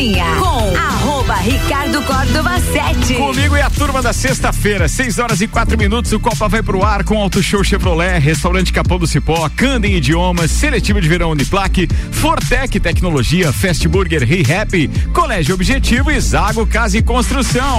Cozinha com arroba Ricardo Córdova 7. Comigo e a turma da sexta-feira, 6 horas e quatro minutos. O Copa vai pro ar com Auto Show Chevrolet, Restaurante Capão do Cipó, Candem Idiomas, Seletivo de Verão Uniplaque, Fortec Tecnologia, Fast Burger, ReHap, Colégio Objetivo e Zago Casa e Construção.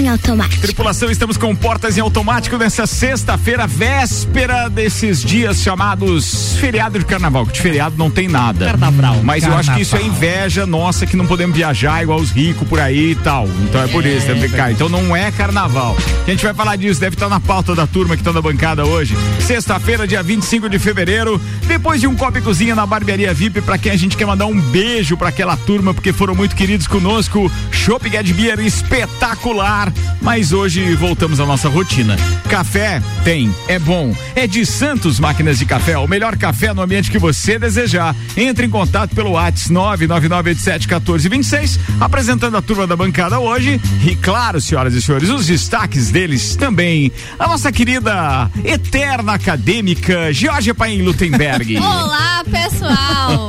em automático. Tripulação, estamos com portas em automático nessa sexta-feira, véspera desses dias chamados feriado de carnaval. Que de feriado não tem nada. Carnaval. Mas eu carnaval. acho que isso é inveja nossa que não podemos viajar igual os ricos por aí e tal. Então é por isso, deve ficar. Então não é carnaval. A gente vai falar disso, deve estar na pauta da turma que está na bancada hoje. Sexta-feira, dia 25 de fevereiro, depois de um copo e cozinha na barbearia VIP, para quem a gente quer mandar um beijo para aquela turma, porque foram muito queridos conosco. Chopp Get Beer espetacular. Mas hoje voltamos à nossa rotina. Café tem, é bom. É de Santos Máquinas de Café, o melhor café no ambiente que você desejar. Entre em contato pelo WhatsApp 999871426, apresentando a turma da bancada hoje. E claro, senhoras e senhores, os destaques deles também. A nossa querida eterna acadêmica Georgia Paim Lutemberg. Olá, pessoal.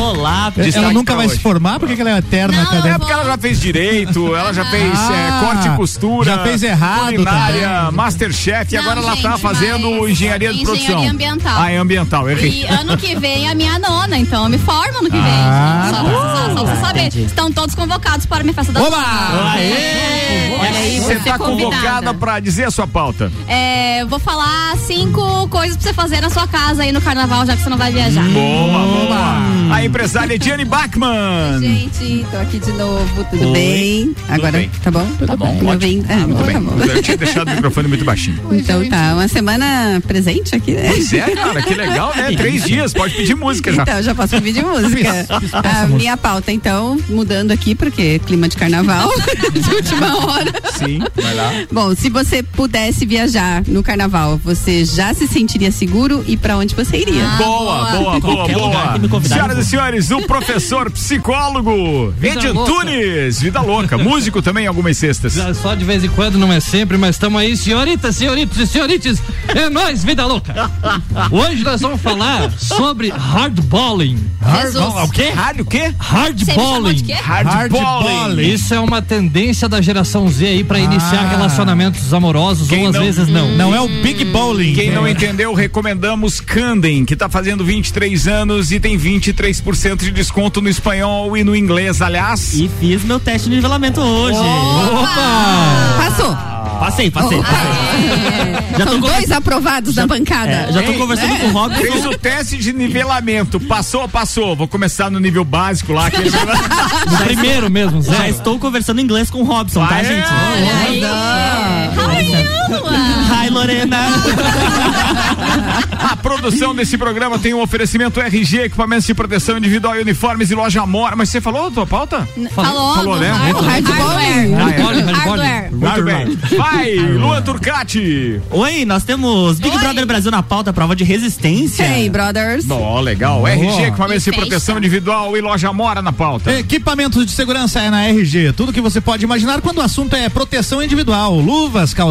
Olá, Destaque ela nunca vai hoje. se formar? Por que que ela é eterna Não, acadêmica? É porque ela já fez direito, ela já fez é, Ah, corte e costura. já fez errado Culinária, também. Masterchef, e agora ela tá gente, fazendo mas engenharia de engenharia produção. ambiental. Ah, é ambiental, errei. E ano que vem é a minha nona, então eu me formo ano que vem. Ah, só, só, só pra você saber. Estão todos convocados para a minha festa da Oba! nona. Aê! Olha aí, Você tá convidada. convocada pra dizer a sua pauta. É, eu vou falar cinco coisas pra você fazer na sua casa aí no carnaval, já que você não vai viajar. Boa, boa. A empresária Diane Bachmann. Gente, tô aqui de novo, tudo Oi. bem? Agora, bem. tá bom? Tá bom, Ótimo. bem? Ah, Muito bem. tá bom. Eu tinha deixado o microfone muito baixinho. Então tá, uma semana presente aqui, né? Pois é, cara, que legal, né? Três dias, pode pedir música já. Então, já posso pedir música. A minha pauta, então, mudando aqui, porque clima de carnaval, de última hora. Sim, vai lá. Bom, se você pudesse viajar no carnaval, você já se sentiria seguro e pra onde você iria? Ah, Boa, boa, boa, boa. convidarem, Senhoras e senhores, o professor psicólogo Ed. Antunes, vida louca, músico também algumas sextas. Só de vez em quando, não é sempre, mas estamos aí, senhoritas, senhoritos e senhorites. É nóis, vida louca. Hoje nós vamos falar sobre hardballing. Jesus. O quê? Rádio o quê? Hardballing. quê? Hardballing. Isso é uma tendência da geração Z aí pra iniciar Ah. relacionamentos amorosos Quem ou às não- vezes não. Não é o Big Bowling. Quem não É. entendeu, recomendamos Candem, que tá fazendo 23 anos e tem 23% de desconto no espanhol e no inglês, aliás. E fiz meu teste de nivelamento hoje. Passou. Passei, passei. Já São tô con- dois aprovados da bancada. É, já tô Ei, conversando é, com o Robson. Fez o teste de nivelamento. Passou, passou. Vou começar no nível básico lá. aquele- primeiro mesmo, Já zero. estou conversando inglês com o Robson, tá, Aê! gente? Aí, Ah, Hi, Lorena. A produção desse programa tem um oferecimento RG, equipamentos de proteção individual e uniformes e loja Mora. Mas você falou a tua pauta? Falou, Falou, do né? Hardware. Muito bem. Vai, Luan Turcati. Oi, nós temos Big Oi. Brother Brasil na pauta, prova de resistência. Hey, brothers. Ó, legal. RG, equipamentos de proteção individual e loja Mora na pauta. Equipamentos de segurança é na RG. Tudo que você pode imaginar quando o assunto é proteção individual. Luvas, calçados,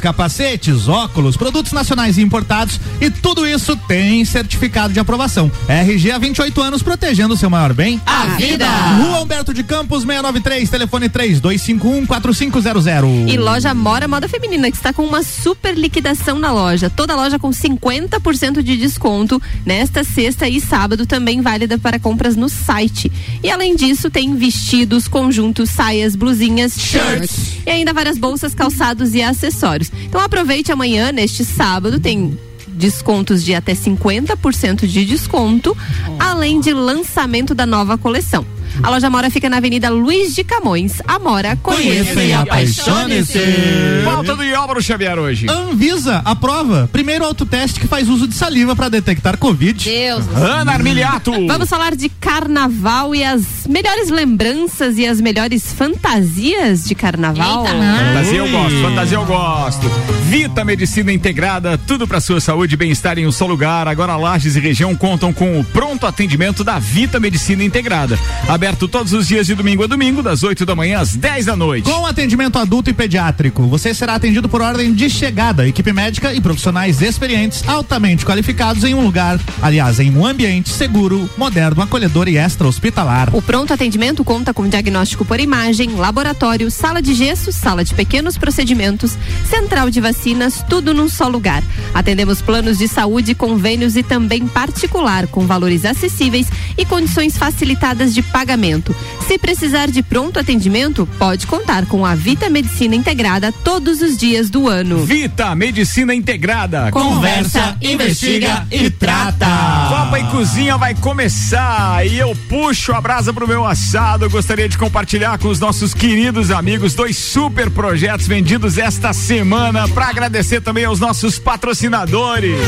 capacetes, óculos, produtos nacionais e importados. E tudo isso tem certificado de aprovação. RG há 28 anos protegendo o seu maior bem. A vida. Rua Humberto de Campos, 693, telefone 3251-4500. E loja Mora Moda Feminina, que está com uma super liquidação na loja. Toda loja com 50% de desconto nesta sexta e sábado, também válida para compras no site. E além disso, tem vestidos, conjuntos, saias, blusinhas, shirts e ainda várias bolsas, calçados e acessórios. Então aproveite amanhã, neste sábado, tem descontos de até 50% de desconto, além de lançamento da nova coleção. A loja Amora fica na Avenida Luiz de Camões. Amora, conheça e apaixone-se. Falta do Álvaro Xavier hoje. Anvisa aprova. Primeiro autoteste que faz uso de saliva para detectar Covid. Deus. Ana Armiliato. Vamos falar de carnaval e as melhores lembranças e as melhores fantasias de carnaval. Eita. Fantasia eu gosto, fantasia eu gosto. Vita Medicina Integrada, tudo para sua saúde e bem-estar em um só lugar. Agora Lages e região contam com o pronto atendimento da Vita Medicina Integrada. Aberto todos os dias de domingo a domingo, das 8 da manhã às 10 da noite. Com atendimento adulto e pediátrico, você será atendido por ordem de chegada, equipe médica e profissionais experientes, altamente qualificados em um lugar, aliás, em um ambiente seguro, moderno, acolhedor e extra-hospitalar. O pronto atendimento conta com diagnóstico por imagem, laboratório, sala de gesso, sala de pequenos procedimentos, central de vacinas, tudo num só lugar. Atendemos planos de saúde, convênios e também particular, com valores acessíveis e condições facilitadas de pagamento. Se precisar de pronto atendimento, pode contar com a Vita Medicina Integrada todos os dias do ano. Vita Medicina Integrada. Conversa, investiga e trata. Copa e Cozinha vai começar e eu puxo a brasa pro meu assado. Eu gostaria de compartilhar com os nossos queridos amigos dois super projetos vendidos esta semana para agradecer também aos nossos patrocinadores.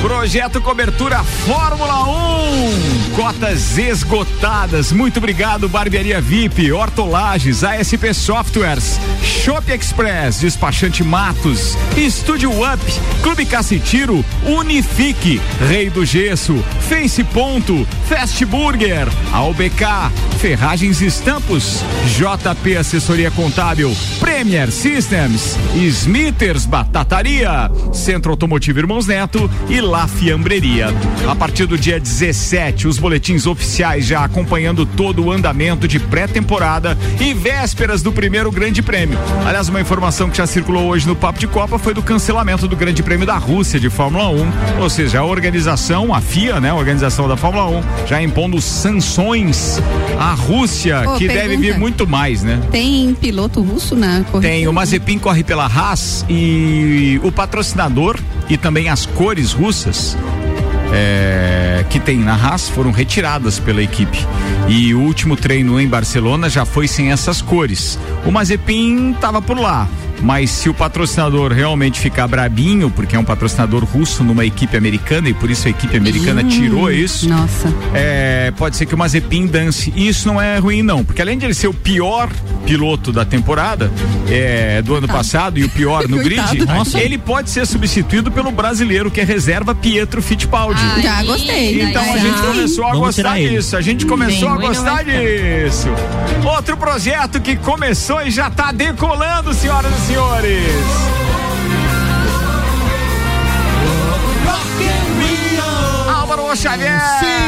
Projeto Cobertura Fórmula 1. Cotas esgotadas. Muito obrigado, Barbearia VIP, Hortolages, ASP Softwares, Shop Express, Despachante Matos, Estúdio Up, Clube Cacetiro, Unifique, Rei do Gesso, Face Ponto, Fast Burger, AUBK, Ferragens Estampos, JP Assessoria Contábil, Premier Systems, Smithers Batataria, Centro Automotivo Irmãos Neto e La Fiambreria. A partir do dia 17, os boletins oficiais já acompanhando todo o andamento de pré-temporada e vésperas do primeiro Grande Prêmio. Aliás, uma informação que já circulou hoje no Papo de Copa foi do cancelamento do Grande Prêmio da Rússia de Fórmula 1, ou seja, a organização, a FIA, né, a organização da Fórmula 1, já impondo sanções à Rússia, Ô, que pergunta. deve vir muito mais, né? Tem piloto russo na corrida? Tem, o Mazepin corre pela Haas e o patrocinador e também as cores russas é, que tem na Haas foram retiradas pela equipe. E o último treino em Barcelona já foi sem essas cores. O Mazepin estava por lá. Mas se o patrocinador realmente ficar brabinho, porque é um patrocinador russo numa equipe americana e por isso a equipe americana Hum, tirou isso, Nossa. é, pode ser que o Mazepin dance. E isso não é ruim, não, porque além de ele ser o pior piloto da temporada é, do ano passado e o pior no grid. Nossa. ele pode ser substituído pelo brasileiro que é reserva Pietro Fittipaldi. Ai, Já gostei. Então a gente ai. começou a Vamos gostar disso. A gente começou a gostar disso. Outro projeto que começou e já está decolando, senhoras e senhores. Álvaro Xavier. Sim,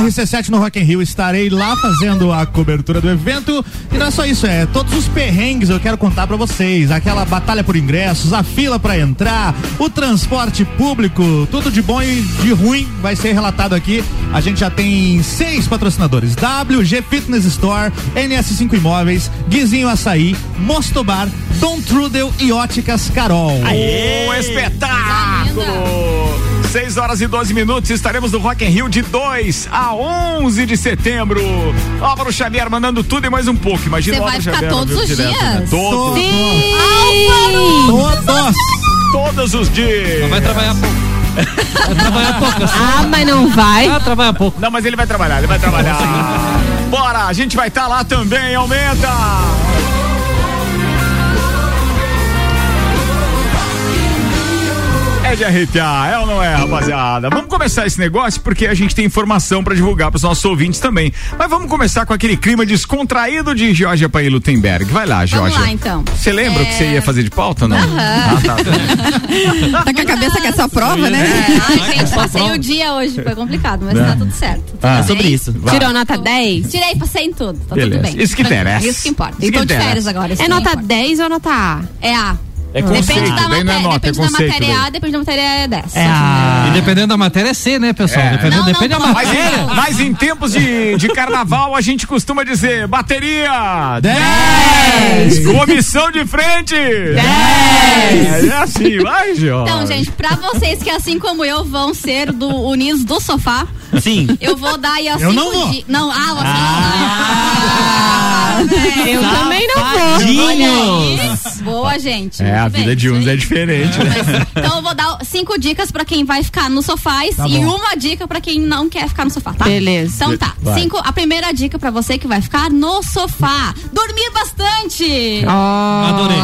RC7 no Rock in Rio. Estarei lá fazendo a cobertura do evento. E não é só isso, é todos os perrengues eu quero contar pra vocês. Aquela batalha por ingressos, a fila pra entrar, o transporte público, tudo de bom e de ruim vai ser relatado aqui. A gente já tem seis patrocinadores: WG Fitness Store, NS5 Imóveis, Guizinho Açaí, Mostobar, Dom Trudel e Óticas Carol. O espetáculo! 6 horas e 12 minutos, estaremos no Rock in Rio de 2 a 11 de setembro. Álvaro Xavier mandando tudo e mais um pouco. Imagina Você o vai Álvaro ficar Xavier. todos os direto, né? dias? Todos, Todos! todos os dias. Vai trabalhar pouco. Vai trabalhar pouco. assim. Ah, mas não vai. Vai trabalhar pouco. Não, mas ele vai trabalhar, ele vai trabalhar. Bora, a gente vai estar lá também, aumenta! É de arrepiar, é ou não é, rapaziada? Vamos começar esse negócio porque a gente tem informação pra divulgar pros nossos ouvintes também. Mas vamos começar com aquele clima descontraído de Georgia Paim Lutemberg. Vai lá, Georgia. lá, então. Você lembra o que você ia fazer de pauta, não? Ah, tá. Tá com a cabeça que é só prova, né? Ai, gente, passei o dia hoje. Foi complicado, mas tá tudo certo. Ah. É sobre isso. Vai. Tirou nota 10? Tirei, passei em tudo. Tá Beleza. tudo bem. Isso que interessa. Isso que importa. Isso E que tô de férias agora. É nota importa. 10 ou nota A? É A. É Depende conceito, da daí não é matéria. nota, é Depende da conceito. matéria daí. A, depende da matéria é 10. É a. E dependendo da matéria é C, né, pessoal? É. Dependendo, Não, não, depende da não. Mas matéria. em, mas em tempos de, de carnaval, a gente costuma dizer bateria 10! Comissão de frente 10 É assim, vai, Jó. Então, gente, pra vocês que assim como eu vão ser do Unidos do Sofá, Sim. Eu vou dar aí, ó, Eu não vou. di- Não, ah, você Ah. não vai. Eu também não vou. Tadinhos. Boa, gente. É, a vida de uns é diferente, né? Então eu vou dar cinco dicas pra quem vai ficar no sofá e Tá e bom. uma dica pra quem não quer ficar no sofá, tá? Beleza. Então tá. Vai. Cinco, a primeira dica pra você que vai ficar no sofá. Dormir bastante. Adorei.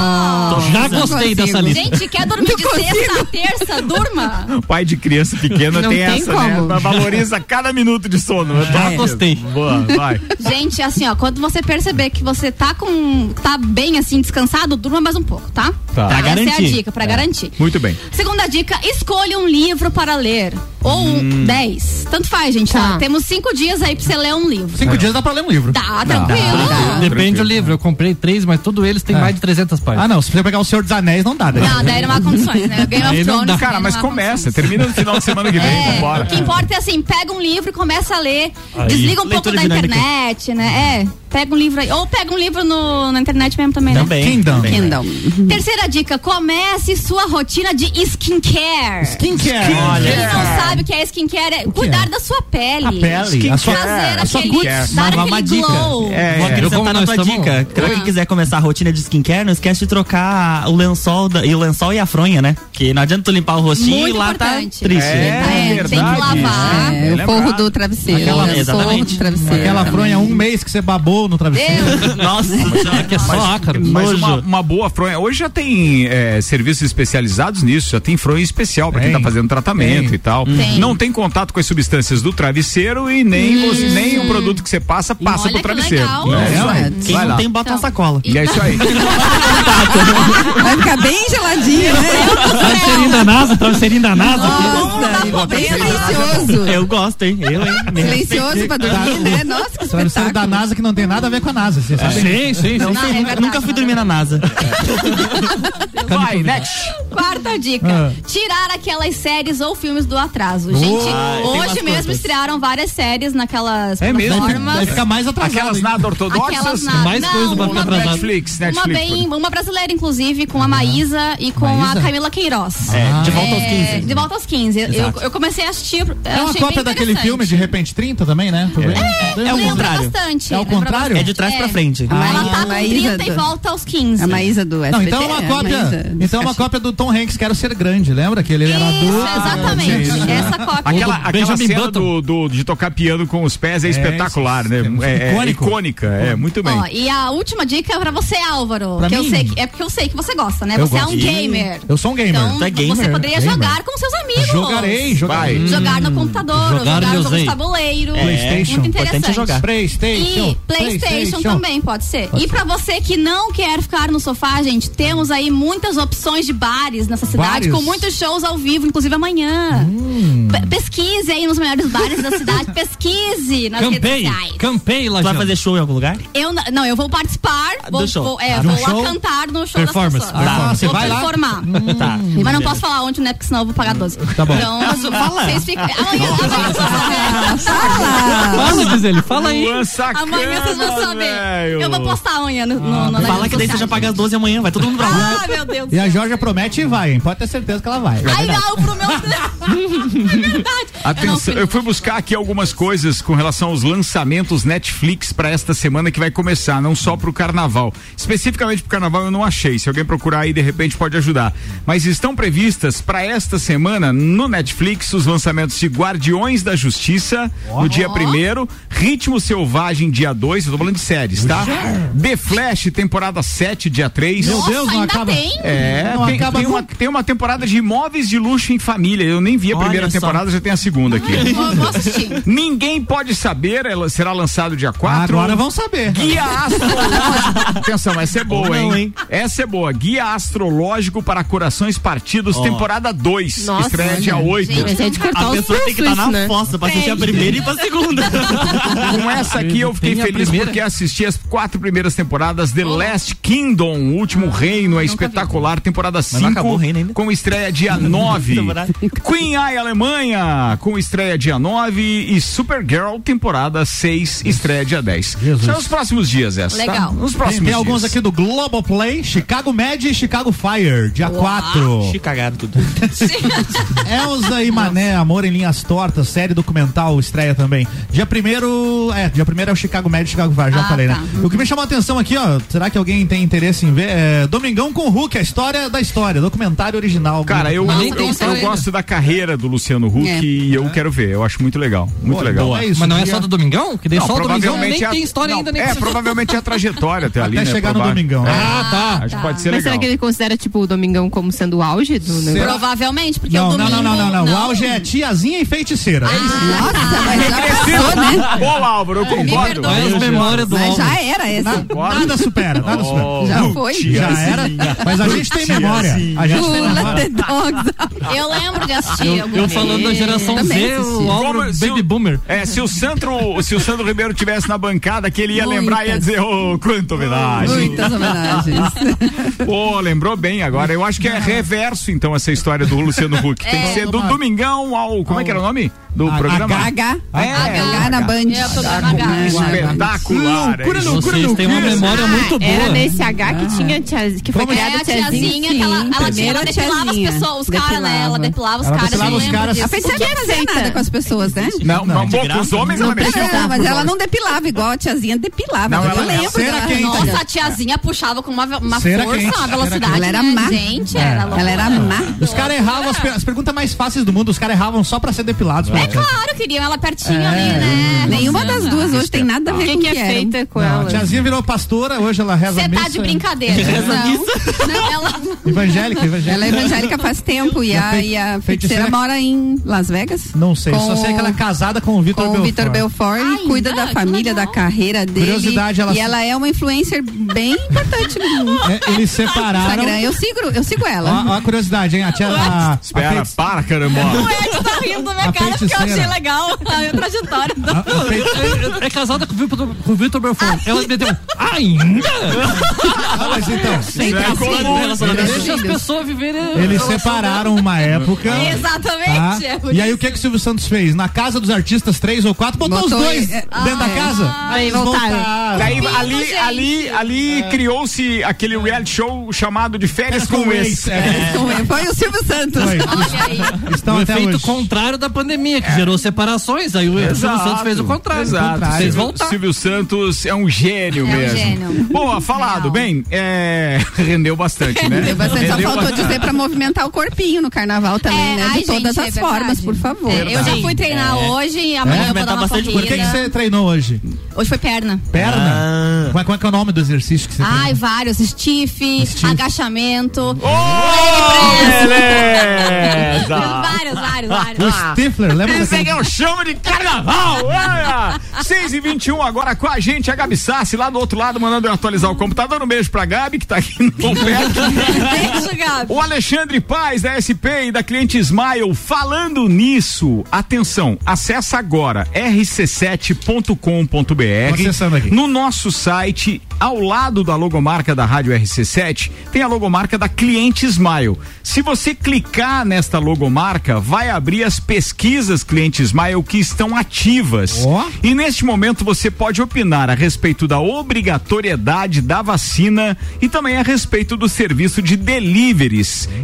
Já gostei dessa lista. Gente, quer dormir de sexta a terça? Durma. O pai de criança pequena Não tem, tem essa, como. né? Valoriza cada minuto de sono. Tô Já gostei. Boa, vai. Gente, assim, ó, quando você perceber que você tá com. tá bem assim, descansado, durma mais um pouco, tá? Tá. Pra Essa é a garantir. dica, pra garantir. Muito bem. Segunda dica, escolha um livro para ler. Ou um, dez. Tanto faz, gente. Tá. Tá. Temos cinco dias aí pra você ler um livro. Cinco dias dá pra ler um livro. Tá, tranquilo. Depende do livro. Eu comprei três, mas todos eles têm É. mais de 300 páginas. Ah, não. Se você pegar o Senhor dos Anéis, não dá. Né? Não, daí não há condições, né? Game of não Thrones. dá. daí Cara, mas começa. Termina no final de semana que vem. É, Vambora. o que importa é assim, pega um livro e começa a ler. Aí. Desliga um pouco Leitura da dinâmica. internet, né? É, pega um livro aí. Ou pega um livro no, na internet mesmo também, né? Também. Kingdom. também. Kindle. Terceira dica, comece sua rotina de skincare. Skincare. Quem não sabe o que é skincare é cuidar da sua pele. A pele. A sua, Fazer a sua aquele, dar Uma- aquele uma dica. glow. É, Vou é. acrescentar na tua dica. Pra quem quiser começar a rotina de skincare, não esquece de trocar o lençol, da- e o lençol e a fronha, né? Que não adianta tu limpar o rostinho Muito e lá importante. tá triste. É, né? É, verdade. tem que lavar. É, o forro do travesseiro. Aquela- né? Forro Exatamente. do travesseiro. Aquela fronha, um mês que você babou no travesseiro. Deus. Nossa, que é só ácaro. Mas Nojo. uma, uma boa fronha. Hoje já tem é, serviços especializados nisso, já tem fronha especial pra quem tá fazendo tratamento Tem. e tal. Tem. Não tem contato com as substâncias do travesseiro e nem, você- nem o produto que você passa, passa pro que travesseiro. legal. É aí. Quem Vai não lá. tem, bota na Então. sacola. E é isso aí. Vai ficar bem geladinho, né? Travesseirinho da NASA, travesseirinho da NASA. Nossa, bem silencioso. Eu gosto, hein? Eu, hein? Silencioso pra dormir, né? Nossa, que Travesseiro da espetáculo. NASA que não tem nada a ver com a NASA. Você sabe? Sim, sim, sim. Não Não, sei, é nunca, verdade, nunca fui não é dormir na NASA. Vai, next. Quarta dica: Ah. tirar aquelas séries ou filmes do atraso. Gente, Ah, tem hoje mesmo quantas. estrearam várias séries naquelas É mesmo? plataformas. Vai ficar mais atrasado. Aquelas hein? nada ortodoxas. Aquelas na... Mais não, coisa pra ficar atrasado. Netflix, uma Netflix. bem, uma brasileira inclusive com a Maísa e com Maísa? a Camila Queiroz. É, de volta aos É, 15. de volta aos 15. Eu, eu comecei a assistir. eu É uma achei cópia bem daquele filme de repente 30 também, né? É, é o Lembra contrário. bastante. É o lembra contrário? É de trás pra frente. A Ela tá a com Maísa 30 e do- volta aos 15. A Maísa do SBT. Não, então é uma a cópia. Maísa- Então é uma cópia do Tom Hanks, Quero Ser Grande, lembra? Que ele era Isso, adulto. exatamente. Essa cópia. Aquela, aquela cena Button. do, do- de tocar piano com os pés é, espetacular, né? é É, é icônica, é, muito bem. Ó, e a última dica é pra você, Álvaro. Pra que eu mim? sei que, é porque eu sei que você gosta, né? Eu você é gosto. um gamer. Eu sou um gamer. Então, é gamer? você poderia Gamer. jogar com seus amigos. Jogarei, jogarei. Jogar no computador, Jogar eu de tabuleiro. PlayStation. Muito é interessante. jogar. Playstation. E PlayStation também pode ser. E pra você que não quer ficar no sofá, gente, temos aí muitas opções de bares nessa cidade, Bares? com muitos shows ao vivo, inclusive amanhã. Hum. Pe- Pesquise aí nos melhores bares da cidade, pesquise nas redes Campei, sociais. campei, Tu vai fazer show em algum lugar? Eu não, eu vou participar, Do vou, show. vou, é, Ah, vou show? cantar no show Performance. das pessoas. Ah, você vou vai lá? performar. Tá. Mas não posso falar onde, né? Porque senão eu vou pagar 12. Tá bom. Então, fala. vocês ficam. Amanhã, amanhã vocês vão saber. Fala, Gisele, fala aí. Luan sacana, Amanhã vocês vão saber. Eu vou postar amanhã no, no, no nas Fala que daí você já paga as 12 amanhã, vai todo mundo pra lá. Ah, meu Deus. E a Jorge promete e vai, hein? Pode ter certeza que ela vai. Ai, não, pro meu. é verdade. Atenção, não, eu fui buscar aqui algumas coisas com relação aos lançamentos Netflix pra esta semana que vai começar, não só pro carnaval. Especificamente pro carnaval eu não achei. Se alguém procurar aí, de repente pode ajudar. Mas estão previstas pra esta semana no Netflix os lançamentos de Guardiões da Justiça no dia primeiro, Ritmo Selvagem dia 2, eu tô falando de séries, tá? The Flash, temporada 7, dia 3. Meu Deus, não acaba. tem? É, Não tem, acaba tem uma, nunca. tem uma temporada de imóveis de luxo em família. Eu nem vi a Olha primeira só. temporada, já tem a segunda aqui. Ninguém pode saber, ela será lançado dia 4. Agora vão saber. Guia astrológico. Atenção, essa é boa, hein? não, hein? Essa é boa. Guia astrológico para corações partidos, temporada 2. Nossa, Estreia dia 8. Gente, mas é de cortar A pessoa tem que estar pulsos, na né? fossa pra assistir a primeira e pra segunda. Com essa aqui eu fiquei feliz primeira? porque assisti as quatro primeiras temporadas. The Last Kingdom, o último reino, é espetacular. Temporada não 5. acabou o reino ainda? Com estreia dia 9. Temporada. Queen Eye Alemanha, com estreia dia 9 e Supergirl temporada 6 estreia dia 10. Jesus. São os próximos dias essa, Legal. tá? Nos Tem, próximos tem alguns dias. aqui do Globoplay, Chicago Med e Chicago Fire, dia 4. Cagado tudo. Elza e Mané, Amor em Linhas Tortas, série documental, estreia também. Dia primeiro, é, dia primeiro é o Chicago Med e Chicago Fire, já Ah, falei, tá. né? O que me chamou a atenção aqui, ó, será que alguém tem interesse em ver? É Domingão com Hulk, a história da história, documentário original. Cara, eu, Mas eu, eu- eu gosto da carreira do Luciano Huck É. e eu quero ver. Eu acho muito legal. Muito Pô, legal. boa. É isso, Mas não é só do Domingão? Que Não, só o Domingão nem é a- tem história não, ainda, nem É, precisa- provavelmente é a trajetória até ali, Até né? chegar no. Domingão. É. Ah, tá. Acho que pode ser Mas legal. será que ele considera, tipo, o Domingão como sendo o auge do negócio? Provavelmente, porque Não, o não, domingo... não, não, não, não. O auge é tiazinha e feiticeira. É isso. Nossa, mas já passou, né? Boa, Álvaro, eu concordo. perdoa. Memórias do Mas homem. já era essa. Nada, nada supera, nada supera. Oh, Já uh, foi. Já era, mas a gente tem memória. A gente tem memória. dogs. Eu lembro de assistir Eu, eu falando da geração Também Z, o Álvaro se Baby o- Boomer. É, se o Sandro, se o Sandro Ribeiro tivesse na bancada, que ele ia lembrar e ia dizer, ô, quanta homenagem. Muitas homenagens. Pô, lembrou bem agora. Eu acho que é reverso, então, essa história do Luciano Huck. Tem que É. ser do Domingão ao. Como é que era o nome? Do A- programa? H. É, H na Band. É, o programa H. Espetacular. é isso. Vocês têm uma memória muito boa. Era nesse H que tinha tia, que foi É, criada a tiazinha, sim, que ela, ela, tinha, ela depilava tiazinha. as pessoas, os caras, né? Ela Depilava. os Ela caras. depilava os lembro caras. disso. A feiticeira não fazia nada com as pessoas, né? Não, não, bom, com os homens ela mexia. É, mas ela não depilava igual a tiazinha depilava. Não, eu ela- lembro. cera dela. quente. Nossa, a tiazinha puxava com uma, força, quente, uma velocidade. Ela era né? má. Gente, louca. Ela era má. Os caras erravam as, per- as perguntas mais fáceis do mundo, os caras erravam só pra ser depilados. É claro, queriam ela pertinho ali, né? Nenhuma das duas hoje tem nada a ver com que que é feita com Não, a ela? tiazinha virou pastora, hoje ela reza Você tá de brincadeira. Não, não, ela... Evangélica, evangélica. Ela é evangélica faz tempo e a, e a feiticeira mora em Las Vegas. Não sei, Com só sei que ela é casada com o Vitor com o Belfort. Vitor Belfort Ainda? e cuida da Que família, da carreira dele. Curiosidade, ela e ela é uma influencer bem importante no mundo. É, eles separaram. Instagram, eu sigo, eu sigo ela. Ó, ó a curiosidade, hein? A tia. A, a Espera, feiti- para, caramba. O Ed tá rindo da minha A cara porque eu achei feiticeira. legal a trajetória. do- a- a fei- É, é casada com o Vitor, com o Vitor Belfort. Ela meteu. Ainda? Ah, mas então, Sempre é relacionamento Deixa as pessoas viverem. eles relação separaram uma época. tá? Exatamente. é E aí o que que o Silvio Santos fez? Na casa dos artistas, três ou quatro, botou, Botou, os dois é, dentro da casa. Aí voltaram. Daí Lindo, ali, ali, ali criou-se aquele reality show chamado de Férias com o ex. Foi o Silvio Santos. foi. Olha aí. Estão o efeito hoje. contrário da pandemia, que gerou separações. Aí o Silvio Santos fez o contrário. Exato. Vocês voltaram. Silvio Santos é um gênio É um mesmo. gênio. Boa, falado. Real. Bem, é, rendeu bastante, né? Deu bastante, só Rendeu faltou bastante. dizer pra movimentar o corpinho no carnaval também, É, né? ai, De todas gente, as é formas, por favor. É, eu já fui treinar hoje e amanhã eu vou dar uma bastante Por que, corrida. que você treinou hoje? Hoje foi perna. Perna? Como, é, como é que é o nome do exercício que você Ai, treinou? vários. Stiff, Stiff. agachamento. Ô, beleza! vários, vários, vários. O Stifler, lembra Esse daquele... aqui eu chamo de carnaval! Olha! 6 e 21 agora com a gente, a Gabi Sassi, lá do outro lado, mandando eu atualizar o computador. Um beijo pra Gabi, que tá aqui no. Beijo, Gabi. O Alexandre Paz, da SP e da cliente Smile, falando nisso, atenção, acessa agora rc7.com.br. Acessando aqui. No nosso site, ao lado da logomarca da Rádio RC7, tem a logomarca da cliente Smile. Se você clicar nesta logomarca, vai abrir as pesquisas cliente Smile que estão ativas. Ó. E neste momento você pode opinar a respeito da obrigatoriedade da vacina e também a respeito do serviço de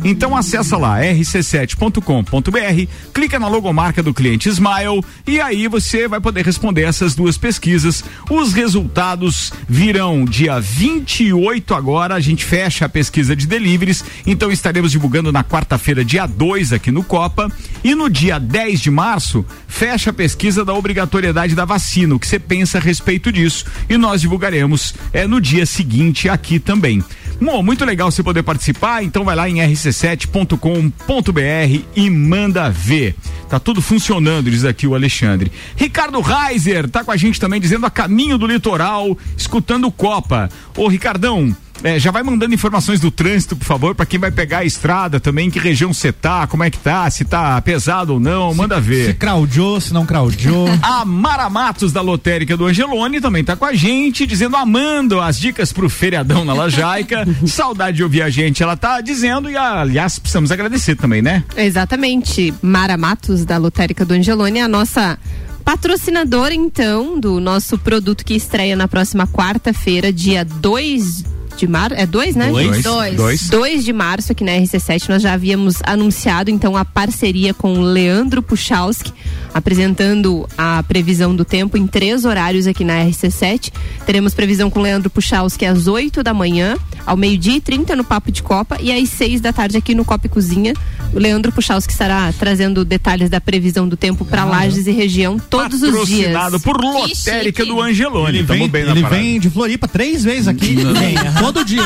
Então acessa lá rc7.com.br, clica na logomarca do cliente Smile e aí você vai poder responder essas duas pesquisas. Os resultados virão dia 28 agora, a gente fecha a pesquisa de deliveries, então estaremos divulgando na quarta-feira, dia 2 aqui no Copa, e no dia 10 de março fecha a pesquisa da obrigatoriedade da vacina, o que você pensa a respeito disso, e nós divulgaremos é, no dia seguinte aqui também. Muito legal você poder participar, então vai lá em rc7.com.br e manda ver. Tá tudo funcionando, diz aqui o Alexandre. Ricardo Reiser tá com a gente também dizendo a caminho do litoral, escutando Copa. Ô Ricardão, É, já vai mandando informações do trânsito, por favor, para quem vai pegar a estrada também, que região você tá, como é que tá, se tá pesado ou não, manda ver. Se craudiou, se não craudiou. a Mara Matos da Lotérica do Angelone também tá com a gente, dizendo, amando as dicas pro feriadão na Lajaica. Saudade de ouvir a gente, ela tá dizendo e aliás precisamos agradecer também, né? Exatamente. Mara Matos da Lotérica do Angelone é a nossa patrocinadora então do nosso produto que estreia na próxima quarta-feira, dia 2 de março, é dois, né? Dois. Dois. Dois. 2 de março aqui na RC7 nós já havíamos anunciado então a parceria com o Leandro Puchalski, apresentando a previsão do tempo em três horários aqui na RC7. Teremos previsão com o Leandro Puchalski às 8 da manhã, ao meio-dia e 30 no Papo de Copa e às 6 da tarde aqui no Copa e Cozinha. O Leandro Puchalski estará trazendo detalhes da previsão do tempo para Lages e região todos os dias. Patrocinado por Lotérica do Angelone. Ele, vem, bem na ele vem de Floripa três vezes aqui. Vem, todo dia.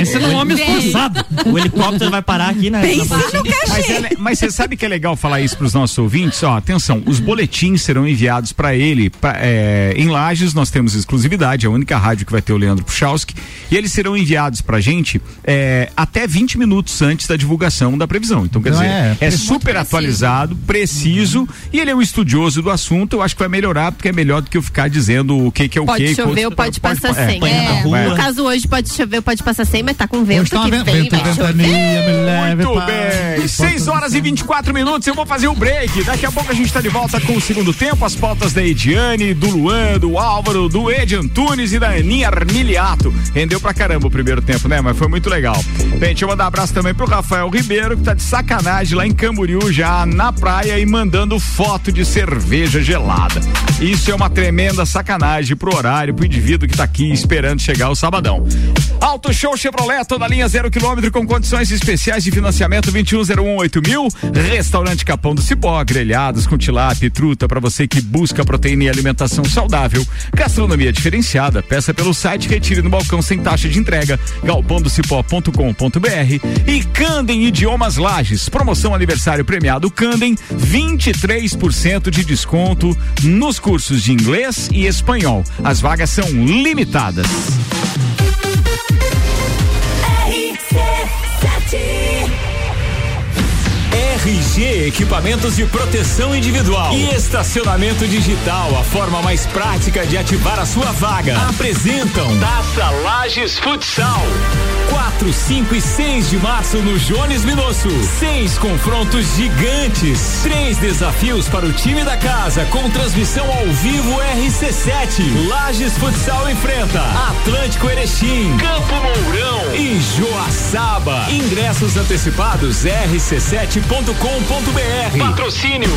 Esse é um homem esforçado. O helicóptero vai parar aqui na. Na no cachê. é- mas você sabe que é legal falar isso para os nossos ouvintes? Ó, atenção, os boletins serão enviados para ele pra- é, em Lages. Nós temos exclusividade, é a única rádio que vai ter o Leandro Puchalski. E eles serão enviados para gente é, até 20 minutos antes da divulgação da previsão. Então, quer Então dizer, é- é, super atualizado, preciso. E ele é um estudioso do assunto. Eu acho que vai melhorar, porque é melhor do que eu ficar dizendo o que, que é o Pode que. chover ou pode passar sem. põe na É, rua. no caso hoje pode chover ou pode passar sem, mas tá com vento tá que vento, vem, vento, vai chover. Muito para- bem, 6 horas e 24 minutos. Eu vou fazer o break. Daqui a pouco a gente tá de volta com o segundo tempo. As pautas da Ediane, do Luan, do Álvaro, do Ed Antunes e da Aninha Armiliato. Rendeu pra caramba o primeiro tempo, né? Mas foi muito legal. Bem, deixa eu mandar um abraço também pro Rafael Ribeiro, que tá de sacanagem lá em Camboriú, já na praia e mandando foto de cerveja gelada. Isso é uma tremenda sacanagem pro horário, pro indivíduo que tá aqui esperando chegar o sabadão. Auto Show Chevrolet, toda linha zero quilômetro com condições especiais de financiamento 21018000. mil. Restaurante Capão do Cipó, grelhados com tilápia e truta para você que busca proteína e alimentação saudável. Gastronomia diferenciada, peça pelo site, retire no balcão sem taxa de entrega, galpondocipó.com.br e Candem Idiomas Lages, promoção aniversário premiado Candem, 23% de desconto nos cursos de inglês e espanhol. As vagas são limitadas. RG Equipamentos de Proteção Individual e Estacionamento Digital, a forma mais prática de ativar a sua vaga. Apresentam Taça Lages Futsal. 4, 5 e 6 de março no Jones Minosso. Seis confrontos gigantes. Três desafios para o time da casa com transmissão ao vivo RC7. Lages Futsal enfrenta Atlântico Erechim, Campo Mourão e Joaçaba. Ingressos antecipados rc7.com.br. Patrocínio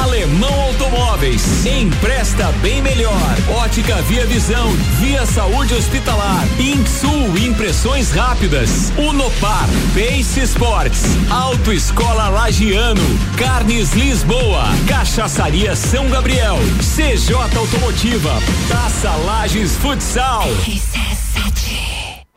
Alemão Automóveis. Empresta bem melhor. Ótica Via Visão. Via Saúde Hospitalar. Insul Impressões Rápidas. Unopar. Pace Sports. Autoescola Lagiano. Carnes Lisboa. Cachaçaria São Gabriel. CJ Automotiva. Taça Lages Futsal.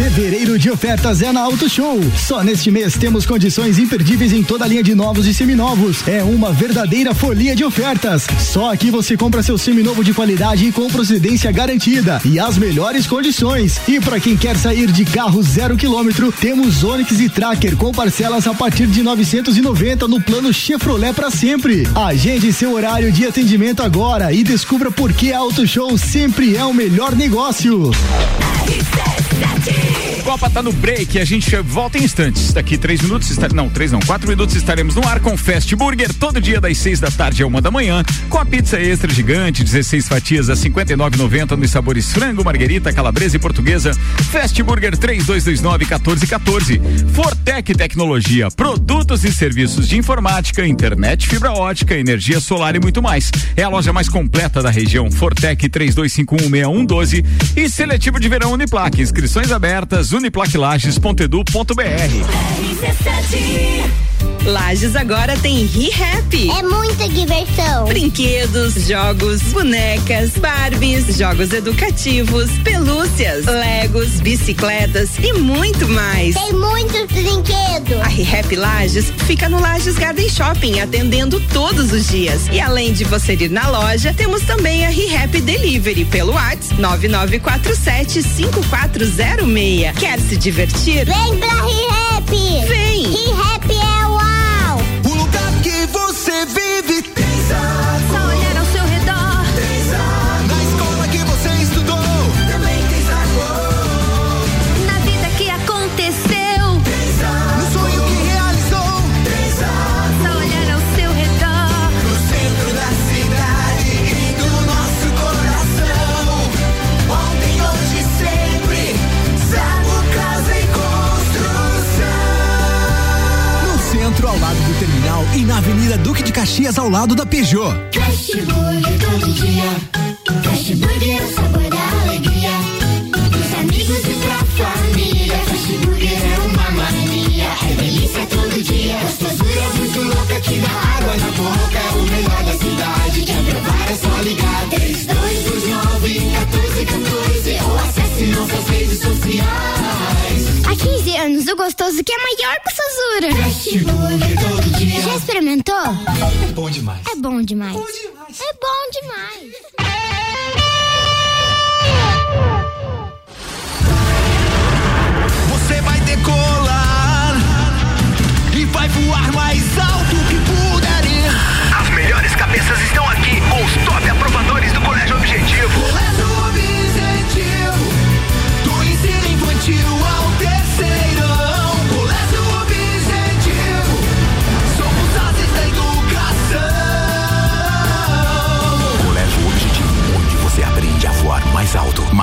Fevereiro de ofertas é na Auto Show. Só neste mês temos condições imperdíveis em toda a linha de novos e seminovos. É uma verdadeira folia de ofertas. Só aqui você compra seu seminovo de qualidade e com procedência garantida e as melhores condições. E para quem quer sair de carro zero quilômetro, temos Onix e Tracker com parcelas a partir de 990 no plano Chevrolet para sempre. Agende seu horário de atendimento agora e descubra por que Auto Show sempre é o melhor negócio. Copa tá no break, a gente volta em instantes. Daqui três minutos, está, não, três não, quatro minutos estaremos no ar com Fast Burger, todo dia das seis da tarde a uma da manhã, com a pizza extra gigante, 16 fatias a 59,90 nos sabores frango, marguerita, calabresa e portuguesa. Fast Burger 3229 1414. Fortec Tecnologia, produtos e serviços de informática, internet, fibra ótica, energia solar e muito mais. É a loja mais completa da região. Fortec 32516112 e seletivo de verão Uniplaque. Inscrições abertas uniplaquilages.edu.br. Lages agora tem ReHap. É muita diversão. Brinquedos, jogos, bonecas, Barbies, jogos educativos, pelúcias, Legos, bicicletas e muito mais. Tem muitos brinquedos. A ReHap Lages fica no Lages Garden Shopping, atendendo todos os dias. E além de você ir na loja, temos também a ReHap Delivery pelo WhatsApp 9947 5406. Quer se divertir? Vem pra ReHap. Vem. ReHap é e na Avenida Duque de Caxias, ao lado da Peugeot. Fast Burger todo dia. Fast é o sabor da alegria. Dos amigos e pra família. Fast é uma mania. É delícia todo dia. Gostosura muito louca que dá água na boca. É o melhor da cidade. Quer provar é só ligar. 3229 1414 ou acesse nossas redes sociais. Há 15 anos, o gostoso que é maior que o Sazura. Fast Burger todo dia. Já experimentou? É bom demais É bom demais. É bom demais. Você vai decolar e vai voar mais alto que puder ir. As melhores cabeças estão aqui com os top aprovadores do Colégio Objetivo. Colégio Objetivo,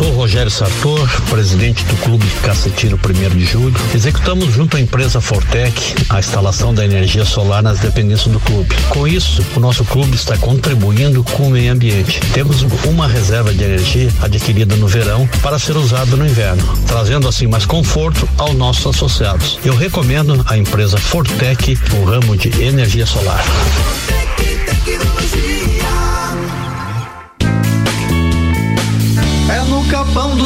Sou Rogério Sartor, presidente do Clube Cacetino 1 de Julho. Executamos junto à empresa Fortec a instalação da energia solar nas dependências do clube. Com isso, o nosso clube está contribuindo com o meio ambiente. Temos uma reserva de energia adquirida no verão para ser usada no inverno, trazendo assim mais conforto aos nossos associados. Eu recomendo a empresa Fortec no ramo de energia solar. É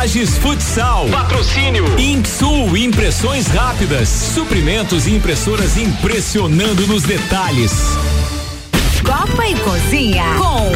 Lages Futsal. Patrocínio. Inksul Impressões Rápidas. Suprimentos e impressoras impressionando nos detalhes. Copa e Cozinha com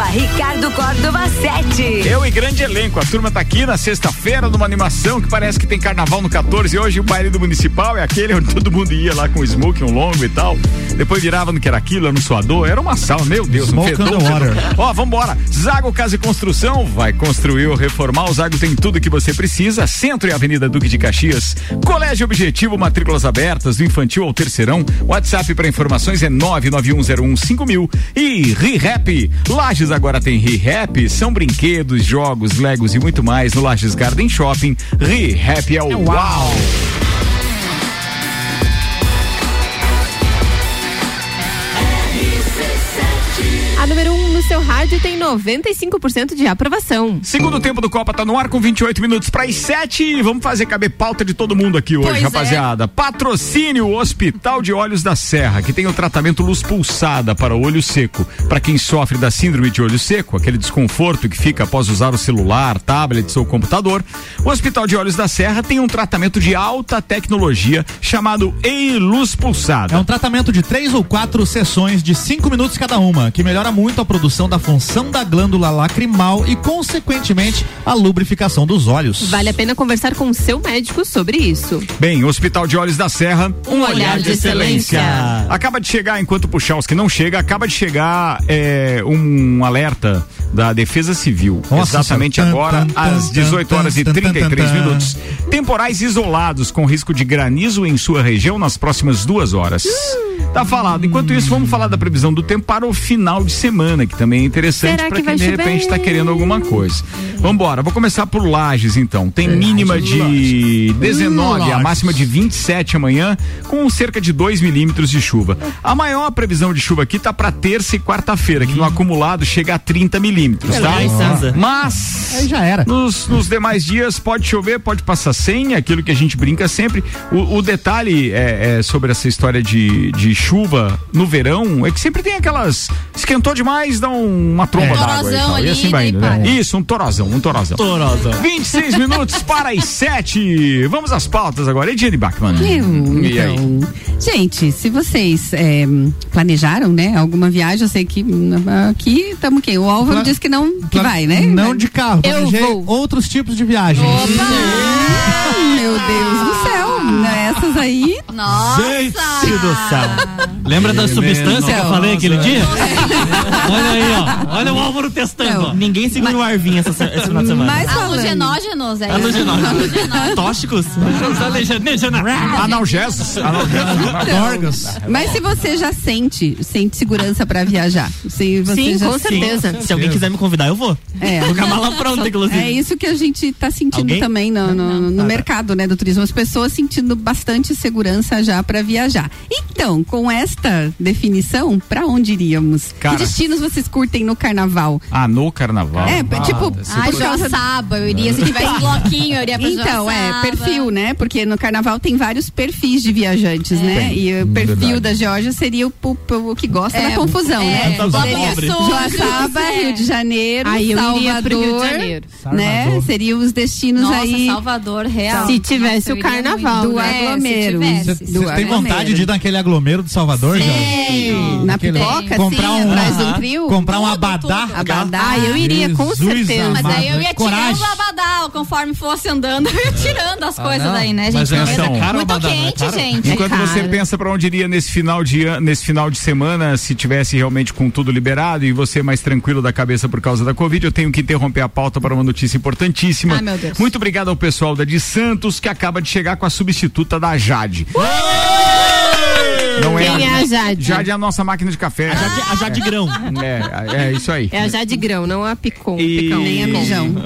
arroba Ricardo Córdova 7. Eu e grande elenco, a turma tá aqui na sexta-feira numa animação que parece que tem carnaval no 14 e hoje o baile do municipal é aquele onde todo mundo ia lá com smoking, um longo e tal. Depois virava no que era aquilo, no suador, era uma sala, meu Deus, Smoke um fedor, underwater. fedor. Ó, vambora. Zago Casa e Construção vai construir ou reformar. O Zago tem tudo que você precisa. Centro e Avenida Duque de Caxias. Colégio Objetivo, matrículas abertas do infantil ao terceirão. WhatsApp para informações é 991015000 e ReHap. Lages agora tem ReHap, são brinquedos, jogos, legos e muito mais no Lages Garden Shopping. ReHap é o uau. A número 1 um seu rádio tem 95% de aprovação. Segundo tempo do Copa tá no ar com 28 minutos para as 7. Vamos fazer caber pauta de todo mundo aqui hoje, Pois é. rapaziada. Patrocínio Hospital de Olhos da Serra, que tem o tratamento luz pulsada para o olho seco. Para quem sofre da síndrome de olho seco, aquele desconforto que fica após usar o celular, tablet ou computador, o Hospital de Olhos da Serra tem um tratamento de alta tecnologia chamado E-Luz Pulsada. É um tratamento de três ou quatro sessões de cinco minutos cada uma, que melhora muito a produção da função da glândula lacrimal e, consequentemente, a lubrificação dos olhos. Vale a pena conversar com o seu médico sobre isso. Bem, Hospital de Olhos da Serra, Um olhar de excelência. Acaba de chegar, enquanto puxar os que não chega, acaba de chegar é, um alerta da Defesa Civil. Nossa exatamente agora, Tan, tan, às tan, 18 horas e tan, tan, 33 tan, tan. minutos. Temporais isolados com risco de granizo em sua região nas próximas duas horas. Tá falado. Enquanto isso, vamos falar da previsão do tempo para o final de semana, que também é interessante para que quem de chover? repente está querendo alguma coisa. Vambora, vou começar por Lages então. Tem mínima de 19, a máxima de 27 amanhã, com cerca de 2 milímetros de chuva. A maior previsão de chuva aqui tá para terça e quarta-feira, que no acumulado chega a 30 milímetros, tá? Beleza. Mas Aí já era. nos, nos demais dias pode chover, pode passar sem, aquilo que a gente brinca sempre. O, o detalhe é, é sobre essa história de, de chuva no verão é que sempre tem aquelas. Esquentou demais, dá um- uma tromba É. d'água. e tal, E ali, assim vai indo, né? Isso, um torozão, um torozão. Torozão. 26 minutos para as 7. Vamos às pautas agora. Ediane Bachmann. Eu, E aí? então, gente, se vocês é, planejaram, né, alguma viagem, eu sei que aqui estamos o quê? O Álvaro Pla- disse que não, que vai, né? Não de carro, Eu planejei vou. outros tipos de viagens. Ah, meu Deus do céu, nessas aí. Nossa! Gente do céu. Lembra da substância que eu falei aquele dia? Olha aí, ó. Olha o Álvaro testando. ó. Ninguém segura o Arvinho essa, se- esse final de semana. Mas falando, Alucinógenos, é Alucinógenos. isso? Tóxicos. Analgesos. Analgesos. Dorgas. mas se você já sente, sente segurança pra viajar, se você Sim, já com certeza. Se alguém quiser me convidar, eu vou. É. Vou com a mala pronta, inclusive. É isso que a gente tá sentindo Alguém? também no, no- no mercado, né, do turismo. As pessoas sentindo bastante segurança já para viajar. Então, com esta definição, para onde iríamos? Cara. Que destinos vocês curtem no carnaval? Ah, no carnaval. É, tipo, Ai, por causa Joaçaba, eu iria. Se tivesse bloquinho, eu iria pra Então, é, Joaçaba. perfil, né? Porque no carnaval tem vários perfis de viajantes, né? Tem, E o perfil verdade. da Georgia seria o, o- o que gosta É, da confusão, é, né? Seria Sul, Joaçaba, é. Rio de Janeiro, Aí eu Salvador, iria pro Rio de Janeiro. né? Seriam os destinos Nossa, aí Salvador, real. Se tivesse Nossa, o carnaval. Do É, se aglomero. Do tem vontade de ir naquele aglomero de Salvador, já? Sim, na Aquele- pipoca, comprar assim, um- atrás do trio. Comprar um Tudo, abadá. tudo. Abadá. Ah, eu iria, com Jesus certeza. Mas amado. daí eu ia Coragem. tirando o abadá, conforme fosse andando, eu ia tirando as coisas não. daí, né, gente? Mas é Porque caro muito abadá, é quente, caro? gente. Enquanto É você pensa pra onde iria nesse final de nesse final de semana, se tivesse realmente com tudo liberado e você mais tranquilo da cabeça por causa da Covid, eu tenho que interromper a pauta para uma notícia importantíssima. Ai, meu Deus. Muito obrigado ao pessoal da de Santos que acaba de chegar com a substituta da Jade. Não Quem é a Jade? Jade é a nossa máquina de café. A Jade, a Jade Grão. É, é isso aí. É a Jade Grão, não a Picon. E- Picão. Nem a mijão.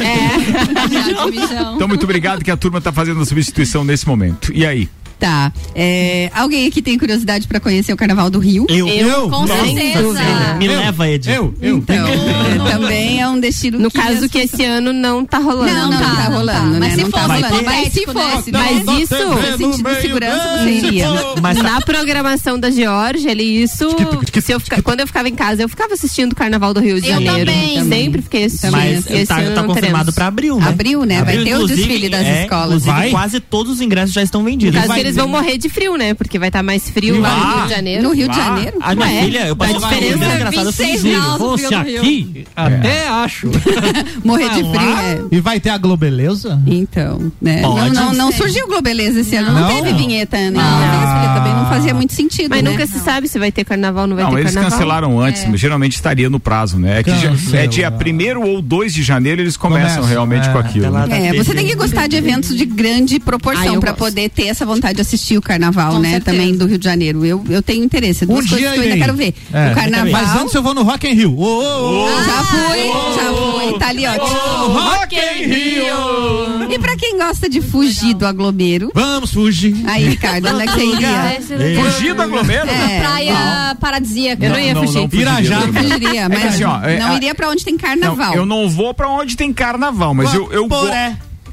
É. Mijão. Então, muito obrigado que a turma tá fazendo a substituição nesse momento. E aí? Tá. É, alguém aqui tem curiosidade pra conhecer o Carnaval do Rio? Eu. Eu, Com Nossa, certeza. Me leva, Ed. Eu, eu. Então, é, também é um destino No que caso as que esse ano não tá rolando. Não, não, tá, tá, não rolando, tá. né? Mas se não tá fosse rolando. Mas se né? fosse, Mas né? isso- sentido de segurança, você iria. Mas tá- na programação da Georgia, ele isso. se eu fica- quando eu ficava em casa, eu ficava assistindo o Carnaval do Rio de Eu Janeiro. também. Sempre fiquei assistindo. Mas esse tá, ano tá confirmado pra abril, né? Abril, né? Vai ter o desfile das é, escolas. Vai? quase todos os ingressos já estão vendidos. Vai- eles vão morrer de frio, né? Porque vai estar mais frio lá no Rio de Janeiro. No Rio de Ah, Janeiro? A minha Ué, filha, eu passei a uma diferença é engraçada, eu fui em 26 julho. graus. Fosse Frio do Rio. aqui, até acho. Morrer de Ah, frio, lá? é. E vai ter a Globeleza? Então, né? Pode. Não, não, não surgiu Globeleza esse ano, não, Não? teve vinheta, né? Ah. Não também não fazia muito sentido, Mas né? nunca se sabe se vai ter carnaval, não vai Não, ter eles carnaval. cancelaram antes, mas geralmente estaria no prazo, né? É, que já- Cancela. é dia 1 ou 2 de janeiro eles começam Começa, realmente é. com aquilo. Né? É, você tem que gostar de eventos de grande Ah, proporção gosto. poder ter essa vontade de assistir o carnaval, né? Também do Rio de Janeiro. Eu, eu tenho interesse. Duas Um coisas dia que eu ainda quero ver. É, o carnaval. Mas antes eu vou no Rock in Rio. Ô, ô, ô. Já fui, já fui. Tá ali, ó. Rock in Rio. E pra quem gosta de fugir do aglomero? Vamos fugir. Aí, Ricardo, onde é que você iria? Fugir do aglomero? É. Praia paradisíaca. Eu não ia fugir. Irajá. Fugiria, É mas assim, ó, é, não iria pra onde tem carnaval. Não, eu não vou pra onde tem carnaval, mas eu eu.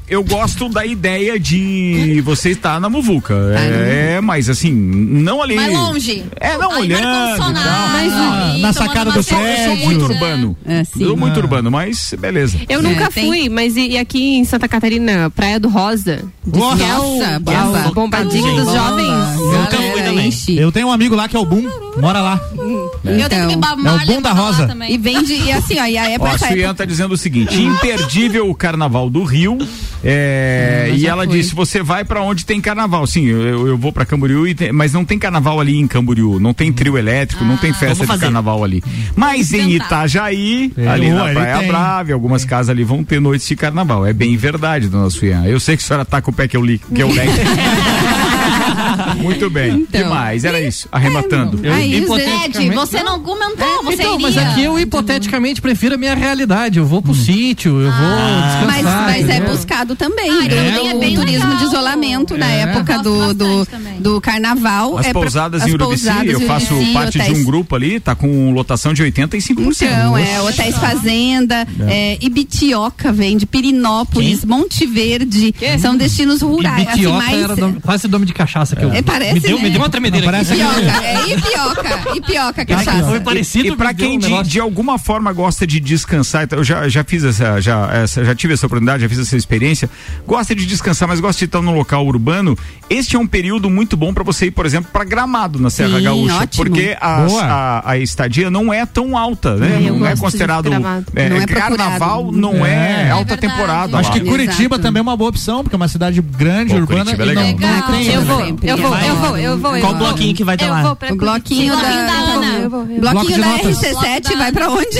Eu gosto da ideia de você estar na muvuca. Tá, É, mas assim, não ali. Mais longe. É, não Aí olhando. e Ah, ali, na sacada do prédio. Eu sou muito urbano. É, Eu sou muito urbano, mas beleza. Eu nunca fui, mas e, e aqui em Santa Catarina, Praia do Rosa? É Nossa, que é o bomba. bombadinho dos jovens. Nunca também. Eu tenho um amigo lá que é o Boom, mora lá. Eu tenho que É babar o Boom da Rosa. E vende, e assim, ó, e aí é Ó, pra a essa Suian tá dizendo o seguinte: imperdível o carnaval do Rio. é, Hum, e ela fui. disse: você vai pra onde tem carnaval. Sim, eu, eu- vou pra Camboriú, e tem- mas não tem carnaval ali em Camboriú. Não tem trio elétrico, não tem festa de carnaval ali. Mas em Itajaí, É, ali na ali Praia tem. Brava, algumas casas ali vão ter noites de carnaval. É bem verdade, dona Suian. Eu sei que a senhora tá com o pé que eu li, que eu leio. Muito bem. Então. Demais, era isso. Arrematando. Aí, hipoteticamente- Zed, você não comentou, você Então, mas iria. aqui eu hipoteticamente prefiro a minha realidade. Eu vou pro sítio, eu vou Mas, descansar. mas é entendeu? buscado também. Ah, então do é bem turismo legal. de isolamento na É. época do, do, do carnaval. As é pra- pousadas as em Urubici, pousadas eu faço Urubici, parte de hotéis- um grupo ali, tá com lotação de 85%. Então, é, Hotéis Fazenda, é, Ibitioca vem de Pirinópolis, Monte Verde, são destinos rurais. Assim, Bitioca mais, era nome- quase nome de cachaça que eu. É, parece, me deu, né? me deu uma tremedeira aqui. Ipioca, é Ipioca, Ipioca, cachaça. Foi parecido, E pra quem um de, negócio. de alguma forma gosta de descansar, então, eu já, já fiz essa, já, essa, já tive essa oportunidade, já fiz essa experiência, gosta de descansar, mas gosta de estar num local urbano, este é um período muito bom pra você ir, por exemplo, pra Gramado na Serra Sim, Gaúcha, ótimo. porque Boa. a, a estadia não é tão alta, né? É, eu não é considerado é, Não é carnaval, procurado. não é, É. alta É verdade. temporada. Acho lá. que Curitiba Exato. também é uma boa opção, porque é uma cidade grande, Pô, urbana. Curitiba é e não- legal. não tem- Eu vou, eu vou, eu vou, eu vou. eu Qual vou. bloquinho que vai ter Eu lá? vou pra O bloquinho Sim, da, da Ana. Eu vou, eu vou. Bloquinho de da notas. RC7 vai pra onde?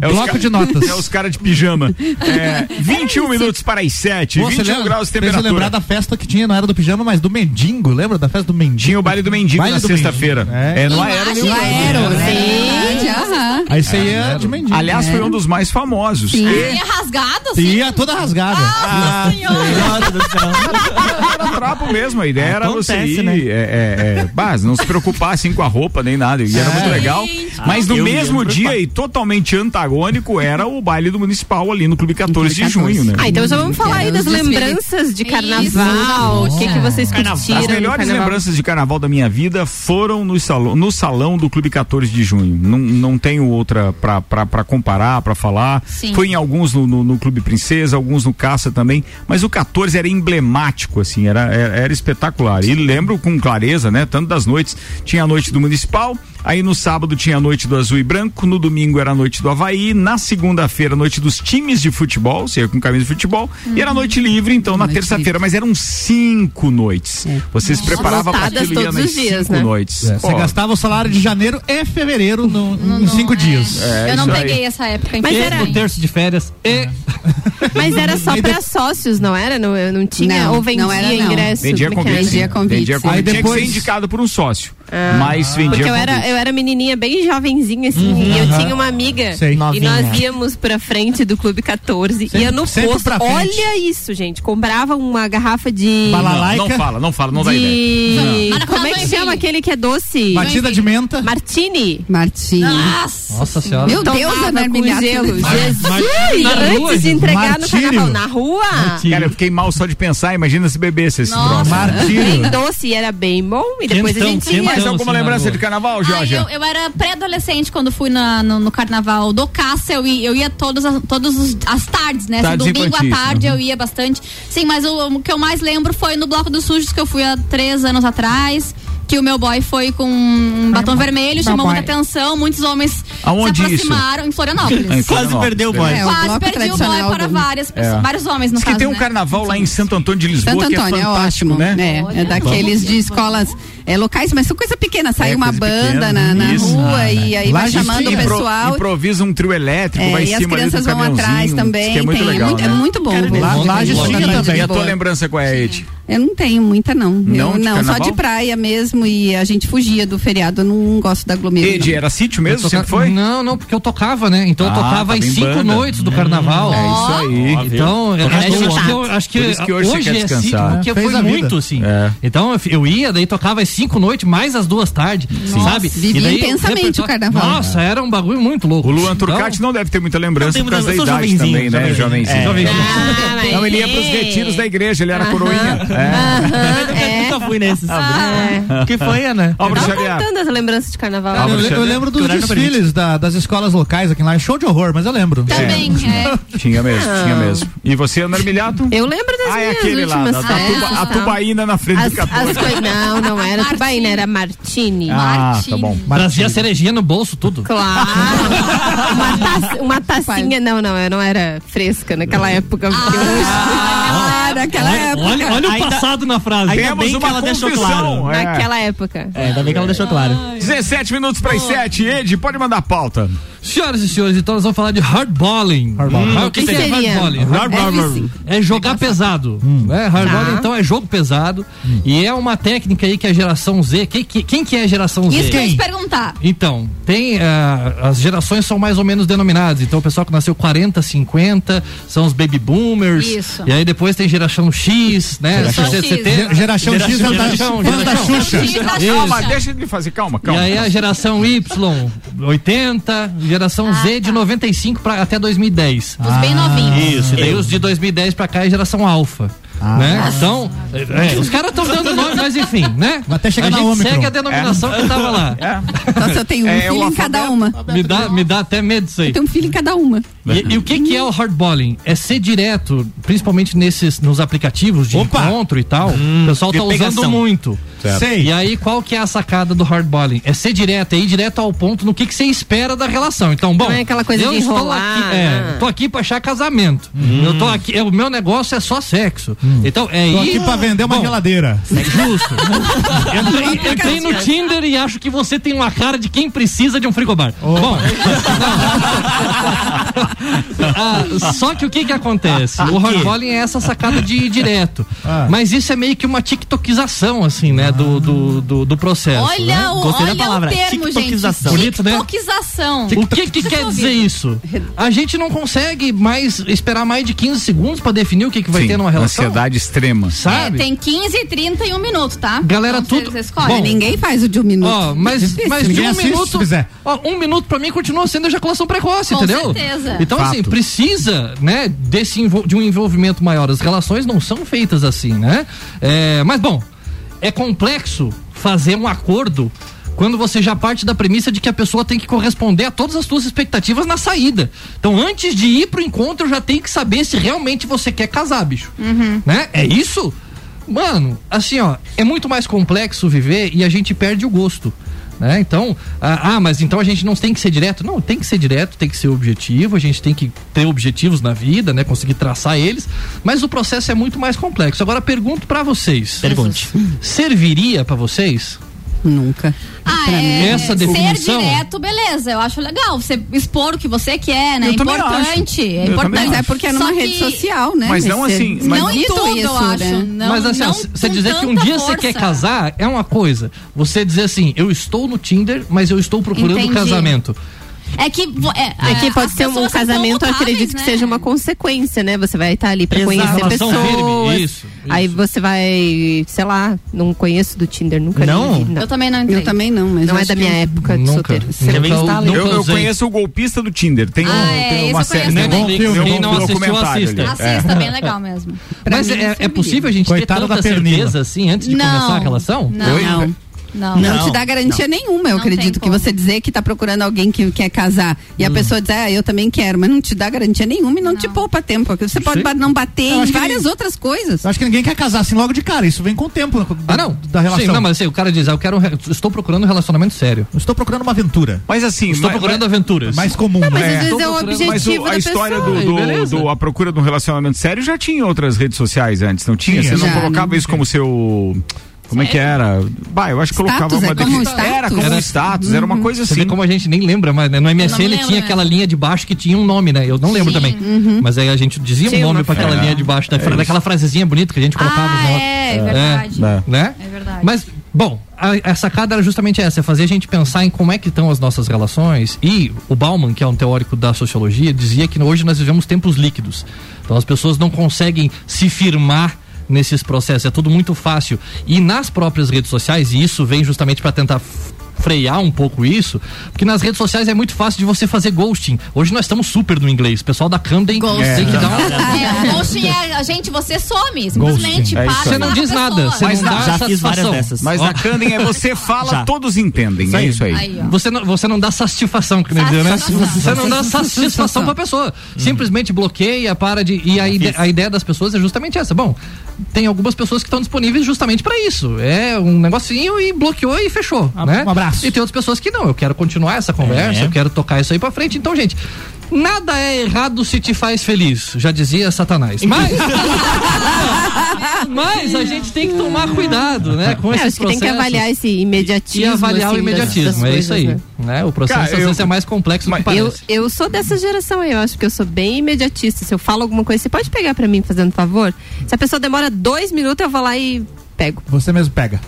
É os Bloco de notas. É os caras de pijama. É, 21 minutos para as 7, Pô, você 21 lembra- graus de eu temperatura. lembrar da festa que tinha, não era do pijama, mas do mendigo. Lembra da festa do mendigo? Tinha o baile do mendigo Baile na do sexta-feira. mendigo, É. É, no Aero No aero, né? Verdade, aham. Aí você ia de mendigo. Aliás, foi um dos mais famosos. Sim. E é rasgado, assim? Ia toda rasgada. Nossa senhora. era trapo mesmo, a ideia era você ir, né? é, é, é, bah, não se preocupar assim com a roupa nem nada. E era É. muito legal. Gente. Mas no mesmo ia me dia e totalmente antagônico era o baile do municipal ali no Clube 14 de 14. junho, né? Ah, então já vamos falar aí É, das lembranças de carnaval. O que, que vocês curtiram? As melhores carnaval? lembranças de carnaval da minha vida foram no salão, no salão do Clube 14 de junho. Não, não tenho outra pra, pra, pra comparar, pra falar. Sim. Foi em alguns no, no, no Clube Princesa, alguns no Caça também. Mas o 14 era emblemático, assim, era, era, era espetacular. E lembro com clareza, né? Tanto das noites. Tinha a noite do Municipal, aí no sábado tinha a noite do Azul e Branco, no domingo era a noite do Havaí, na segunda-feira a noite dos times de futebol, você ia com camisa de futebol, e era noite livre, então na terça-feira, mas eram cinco noites. Você se preparava para aquilo ia todos nas os dias, cinco né? noites. É, Você gastava o salário de janeiro e fevereiro no- em cinco é. dias. É, eu não aí. peguei essa época, Mas E era- no terço de férias. E Mas era só pra sócios, não era? Não, não tinha? Não, ou vendia não era, não. ingresso? Vendia é convite. Vendia convite, Vendia convite. Aí Tinha que depois- ser indicado por um sócio. Mas vendia Porque eu era, eu era menininha bem jovenzinha, assim, e eu tinha uma amiga. Sei. E Novinha. nós íamos pra frente do Clube 14. Sempre- ia no posto. pra frente. Olha isso, gente. Comprava uma garrafa de. Balalaica. Não, não fala, não fala, não dá ideia. de. Não. Como é que chama aquele que é doce? Batida de menta. Martini. Martim. Nossa. Nossa senhora. Meu Deus, Tomava com gelo. Mar- Jesus! Antes de entregar no Martírio. carnaval. Na rua? Cara, eu fiquei mal só de pensar, imagina se bebesse esse troço. Martírio. Bem doce, era bem bom. E depois a gente ia. Mais alguma assim, na lembrança de carnaval, Ah, Jorge? eu, eu era pré-adolescente quando fui na- no, no carnaval do Caça, eu ia, eu ia todas, as- todas as tardes, né? Assim, Tardes domingo infantis, à tarde uhum. eu ia bastante. Sim, mas o, o que eu mais lembro foi no Bloco dos Sujos, que eu fui há três anos atrás. Que o meu boy foi com um batom vermelho, chamou boy. muita atenção. Muitos homens Aonde se isso? aproximaram em Florianópolis. Quase Florianópolis, perdeu o boy. É, o Quase perdi o boy para do- várias pessoas, É. vários homens, no Diz que caso, tem um né? carnaval lá em Santo Antônio de Lisboa Santo que é Antônio é, fantástico, ótimo, né? É, é daqueles de escolas é, locais, mas são coisa pequena. Sai É, uma banda pequena, na, na isso. rua Ah, e aí vai chamando o pessoal. improvisa um trio elétrico, É, vai em e as cima ali do crianças vão atrás diz também. é muito tem, legal, é, muito, né? é muito bom. Lá- a Bom, tinha também. E a tua lembrança qual é, Ed? Eu não tenho muita, não. Não, Eu, de não, só de praia mesmo e a gente fugia do feriado. Eu não gosto da aglomeração. Ed, era sítio mesmo? Eu toca- Sempre foi? Não, não, porque eu tocava, né? Então eu Ah, tocava tava em em cinco banda. noites do carnaval. É isso aí. Então, é, é, tudo. acho que, eu, acho que, que hoje você quer é descansar. sítio, porque Fez foi a vida. muito, assim. É. Então eu, eu ia, daí tocava às cinco noites, mais as duas tardes, sabe? Vivia daí intensamente o carnaval. Nossa, era um bagulho muito louco. O Luan Então, Turcati não deve ter muita lembrança por causa da idade também, né? jovenzinho. Jovenzinho. É. Não, ele ia pros retiros da igreja, ele era coroinha. É. Nunca fui nesses. Ah, O que foi, Ana? Ó, Tava contando as lembranças de carnaval. Eu, le- eu lembro dos desfiles da- das escolas locais aqui lá. É show de horror, mas eu lembro. Também, é. Tinha mesmo, Ah. tinha mesmo. E você, Ana Armilhato? Eu lembro das Ah, é minhas aquele lá, da- da festas, tuba- a tal. tubaína na frente as, do 14. as coi- Não, não era tubaína, era Martini. Ah, tá bom. Trazia cerejinha no bolso, tudo. Claro. uma, taça- uma tacinha, não, não, eu não era fresca naquela época. porque naquela época. Olha, olha o Ainda- passado na frase. Ainda Temos bem que uma ela deixou confissão. claro. É. Naquela época. É, ainda bem que ela deixou claro. 17 minutos para as 7. Ed, pode mandar a pauta. Senhoras e senhores, então nós vamos falar de hardballing. Hardballing. Hum, o que, Que seria hardballing? Hardballing é jogar pesado. né? Hardballing, Tá. então, é jogo pesado. E é uma técnica aí que a geração Z. Quem, que- quem que é a geração Z? Isso que eu ia te perguntar. Então, tem. ah, as gerações são mais ou menos denominadas. Então, o pessoal que nasceu 40, 50 são os baby boomers. Isso. E aí depois tem geração X, né? Geração 60, X. 70. Geração X é da- geração, fãs da geração. Xuxa. Calma, deixa ele fazer. Calma, E calma. aí a geração Y, 80, geração Z de 95 pra, até 2010. Os bem novinhos. Isso, e daí os de 2010 pra cá é geração alfa. Né? Então, é, os caras estão dando nome, mas enfim, né? Até chegar a na gente Omicron. segue a denominação que tava lá. Nossa, eu tenho um É, filho em cada uma. Me dá, me dá até medo disso aí. Eu tenho um filho em cada uma. E, e o que, que é o hardballing? É ser direto, principalmente nesses nos aplicativos de Opa! encontro e tal. o pessoal tá usando muito. Sei. E aí, qual que é a sacada do hardballing? É ser direto, é ir direto ao ponto no que, que você espera da relação. Então, bom. Não é aquela coisa eu de estou enrolar, aqui, é, né? tô aqui pra achar casamento. Eu tô aqui, é, o meu negócio é só sexo. Então, é ir. aqui pra vender uma Bom, geladeira. Justo. entrei, entrei no Tinder e acho que você tem uma cara de quem precisa de um frigobar. Bom. Ah, só que o que que acontece? O hardballing é essa sacada de ir direto. Ah. Mas isso é meio que uma tiktokização, assim, né? Do, do, do, do processo. né? Olha, o, Gostei da olha palavra, o termo, gente. tiktokização. Bonito, né? Tiktokização. O que que quer dizer isso? A gente não consegue mais esperar mais de 15 segundos pra definir o que, que vai Sim, ter numa relação. Ansiedade extrema. É, Sabe? tem 15, 30 e um minuto, tá? Galera, Então, tudo- Vocês escolhem. Bom, Ninguém faz o de um minuto. Ó, mas, mas de um assiste, minuto. Ó, um minuto pra mim continua sendo ejaculação precoce, Com entendeu? certeza. Então, assim, Fato. precisa, né, desse de um envolvimento maior. As relações não são feitas assim, né? É, mas, bom, é complexo fazer um acordo quando você já parte da premissa de que a pessoa tem que corresponder a todas as suas expectativas na saída. Então, antes de ir pro encontro, já tem que saber se realmente você quer casar, bicho. Né? É isso? Mano, assim, ó, é muito mais complexo viver e a gente perde o gosto. Né? Então, ah, ah, mas então a gente não tem que ser direto? Não, tem que ser direto, tem que ser objetivo, a gente tem que ter objetivos na vida, né? Conseguir traçar eles, mas o processo é muito mais complexo. Agora pergunto pra vocês. Pergunte. Serviria pra vocês? Nunca. Ah, Pra mim. é, Essa ser definição- direto, beleza. Eu acho legal. Você expor o que você quer, né? Eu importante. acho. É importante. Mas é porque é numa Só rede que- social, né? Mas não assim, mas- não em tudo, eu isso, acho. né? Não, mas assim, não você dizer que um dia você força. quer casar é uma coisa. Você dizer assim, eu estou no Tinder, mas eu estou procurando Entendi. casamento. É que, é, É que pode ser um casamento, eu acredito que né? seja uma consequência, né? Você vai estar ali pra Exato. conhecer pessoas. firme, isso, Aí isso. você vai, sei lá, não conheço do Tinder, nunca Não? vi, Eu também não entrei. Eu também não, mas Não é da minha que- época de Nunca. solteiro. Nunca, está nunca Eu, eu conheço o golpista do Tinder. Tem, um, Ah, é, tem uma eu série. um também. filme, Quem um não assistiu, documentário assista. ali. Assista, bem legal mesmo. Pra Mas é, é possível a gente Coitado ter da tanta certeza assim antes de Não. começar a relação? Não. Não. Não. Não, te dá garantia nenhuma, eu Não acredito. Que você dizer que tá procurando alguém que quer casar e Hum. a pessoa dizer, ah, eu também quero, mas não te dá garantia nenhuma e não, te poupa tempo. porque Você pode Sim. não bater Eu em várias nem- outras coisas. Eu acho que ninguém quer casar assim logo de cara. Isso vem com o tempo da, Ah, não. da relação. Sim, não, mas assim, o cara diz, ah, eu quero, estou procurando um relacionamento sério. Eu estou procurando uma aventura. Mas assim, Estou mas- procurando aventuras. Mais comum, Mas né? às vezes é o procurando- Mas objetivo o- a da história pessoa. do, do- do- a procura de um relacionamento sério já tinha em outras redes sociais antes, não tinha? Tinha. Você não Já, colocava não isso como seu Como é que era? Bah, eu acho que colocava uma é como status? Era como Era- status, era uma coisa Você vê assim. como a gente nem lembra, mas né, no MSN lembro tinha aquela linha de baixo que tinha um nome, né? Eu não lembro também. Mas aí a gente dizia um nome uma pra aquela linha de baixo, né? É daquela frasezinha bonita que a gente colocava. Ah, no- é, é verdade. Né? É verdade. Mas, bom, a, a sacada era justamente essa, é fazer a gente pensar em como é que estão as nossas relações. E o Bauman, que é um teórico da sociologia, dizia que hoje nós vivemos tempos líquidos. Então as pessoas não conseguem se firmar nesses processos, é tudo muito fácil. E nas próprias redes sociais, e isso vem justamente para tentar frear um pouco isso, porque nas redes sociais é muito fácil de você fazer ghosting. Hoje nós estamos super no inglês. O pessoal da Camden tem que dar uma É, o ghosting é, gente, você some, simplesmente. É para. Você não diz nada, você Mas não na- dá já fiz várias satisfação. dessas. Mas na Candem é você fala, Já. todos entendem. Isso É isso aí. Aí. Você não, você não dá satisfação, que nem dizer, né? Você não dá satisfação pra pessoa. Simplesmente bloqueia, para de. E a, ide- a ideia das pessoas é justamente essa. Bom, tem algumas pessoas que estão disponíveis justamente pra isso. É um negocinho e bloqueou e fechou. né? um abraço. E tem outras pessoas que não. Eu quero continuar essa conversa, É. eu quero tocar isso aí pra frente. Então, gente. Nada é errado se te faz feliz, já dizia Satanás. Mas, mas a gente tem que tomar cuidado, né? Com É, esses acho que tem que processos avaliar esse imediatismo. e avaliar o assim, das- imediatismo. das é isso aí. né? Né? O processo Cara, às eu- vezes é mais complexo do que Eu, parece. eu sou dessa geração aí, eu acho que eu sou bem imediatista. Se eu falo alguma coisa, você pode pegar pra mim fazendo favor? Se a pessoa demora dois minutos, eu vou lá e pego. Você mesmo pega.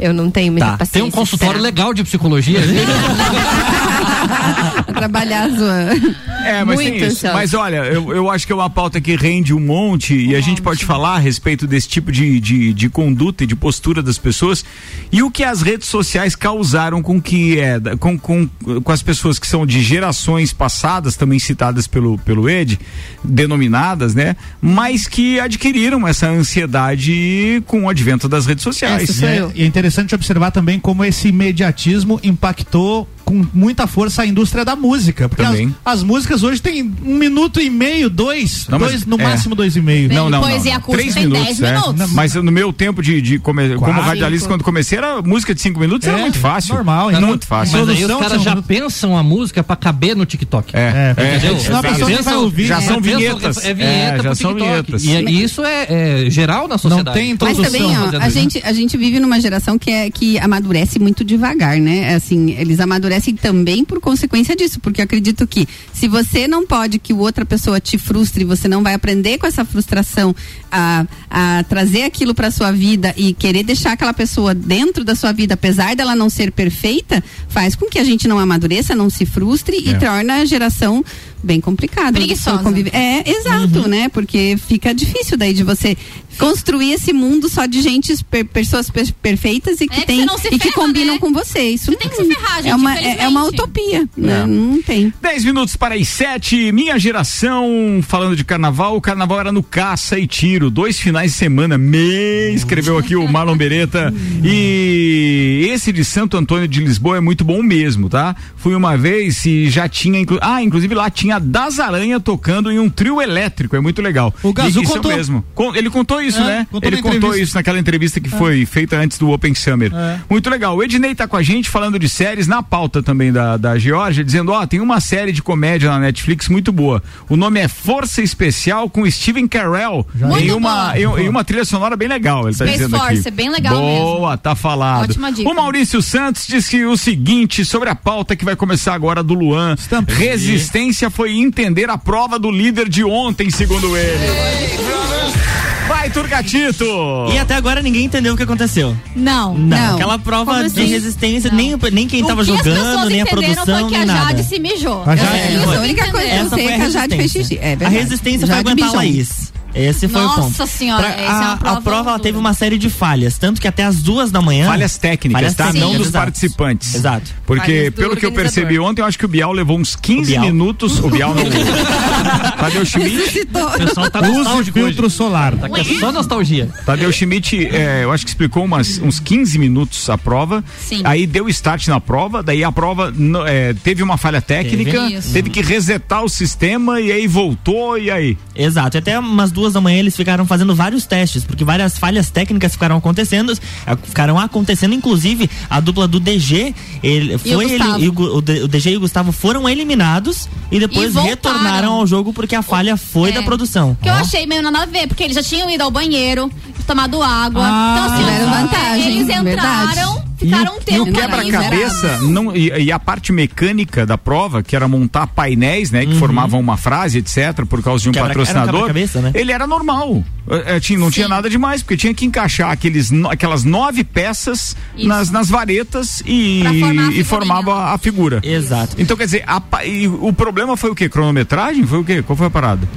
Eu não tenho muita Tá. paciência. Tem um consultório será? legal de psicologia. Trabalhar a sua. É, mas Muito tem isso. ansiosa. Mas olha, eu, eu acho que é uma pauta que rende um monte e a gente pode falar a respeito desse tipo de, de, de conduta e de postura das pessoas e o que as redes sociais causaram com que é da- com, com, com as pessoas que são de gerações passadas, também citadas pelo, pelo Ed, denominadas, né? Mas que adquiriram essa ansiedade com o advento das redes sociais. E é, e é interessante observar também como esse imediatismo impactou com muita força a indústria da música. Porque as, Também. as músicas hoje têm um minuto e meio, dois, Não, mas- dois no é. máximo dois e meio. Não, não, Poesia não. acústica Três tem minutos, 10 é. minutos. Mas no meu tempo de, de come- como radialista, quando comecei, era música de cinco minutos, era É, muito fácil. normal, Era então- muito fácil. Mas aí os caras tinha já um- pensam a música pra caber no TikTok. É, É, é, entendeu? é, Senão a exato. pessoa nem vai ouvir. Já É, são pensam- vinhetas. É vinheta É, pro já são TikTok. vinhetas. E, isso é, geral na sociedade. tem Mas Produção, também, ó, fazendo a isso. gente, a gente vive numa geração que, é, que amadurece muito devagar, né? Assim, eles amadurecem também por consequência disso, porque eu acredito que se você não pode que outra pessoa te frustre, você não vai aprender com essa frustração a, a trazer aquilo para sua vida e querer deixar aquela pessoa dentro da sua vida, apesar dela não ser perfeita, faz com que a gente não amadureça, não se frustre e É. torna a geração bem complicada. Preguiçosa. Convive- É, exato, né? Porque fica difícil daí de você construir esse mundo só de gente, per- pessoas per- perfeitas e que É que tem você e que combinam né? com você. Isso tem que se ferrar, gente, é uma, é, é uma utopia, né? É. Não tem. 10 minutos para as 7, minha geração, falando de carnaval, o carnaval era no caça e tiro, dois finais de semana, me escreveu aqui o Marlon Beretta. E esse de Santo Antônio de Lisboa é muito bom mesmo, tá? Fui uma vez e já tinha, inclu- ah, inclusive lá tinha Das Aranha tocando em um trio elétrico, é muito legal. O Gazu E- isso contou. mesmo. Ele contou isso, É, né? contou Ele na contou entrevista. isso naquela entrevista que foi feita antes do Open Summer. É. Muito legal. O Ednei tá com a gente falando de séries na pauta também da, da Georgia, dizendo: ó, tem uma série de comédia na Netflix muito boa. O nome é Força Especial com Steven Carell. Muito Em uma, em uma trilha sonora bem legal, ele tá Space dizendo Force, aqui. é bem legal Boa, tá falado. Ótima dica. O Maurício Santos disse o seguinte sobre a pauta que vai começar agora do Luan. Resistência foi entender a prova do líder de ontem, segundo ele. Vai, Turgatito! E até agora ninguém entendeu o que aconteceu. Não. Não, Não. aquela prova Como de assim? resistência, Não. nem, nem quem tava o que as jogando, nem a produção, foi que a nada. Jade se mijou. A Jade- É isso a única que coisa que eu sei é que a Jade fez xixi. É a resistência foi Jade aguentar a. Laís. Esse foi Nossa o ponto. senhora, essa é uma a, prova a prova teve uma série de falhas, tanto que até as duas da manhã. Falhas técnicas, Falhas tá? técnicas, Não dos exato. participantes. Exato. Porque, pelo que eu percebi ontem, eu acho que o Bial levou uns 15 Bial. minutos. O Bial não. Tadeu Schmidt. O pessoal tá Use nostálgico hoje. filtro solar. Tá aqui é só nostalgia. Tadeu Schmidt, é, eu acho que explicou umas, uns 15 minutos a prova. Sim. Aí deu start na prova, daí a prova é, teve uma falha técnica, Teve. Isso. teve que resetar o sistema e aí voltou e aí. Exato. E até umas duas duas da manhã eles ficaram fazendo vários testes, porque várias falhas técnicas ficaram acontecendo, ficaram acontecendo, inclusive a dupla do DG, ele, E o foi ele, Gustavo. e o, Gu- o o DG e o Gustavo foram eliminados e depois voltaram. retornaram ao jogo porque a falha foi É. da produção. Que eu achei meio nada a ver, porque eles já tinham ido ao banheiro, tomado água. Ah, então, assim, tiveram ó, vantagem, Eles entraram, verdade. Ficaram um E tempo o ali, quebra-cabeça não, e, e a parte mecânica da prova, que era montar painéis, né, que formavam uma frase, etc, por causa de um Uhum. Era um patrocinador, quebra-cabeça, né? ele era normal. É, é, tinha, não tinha nada demais, porque tinha que encaixar aqueles, no- aquelas nove peças Isso. nas, nas varetas e, e formava a figura. Exato. Então, quer dizer, a e o problema foi o quê? Cronometragem? Foi o quê? Qual foi a parada?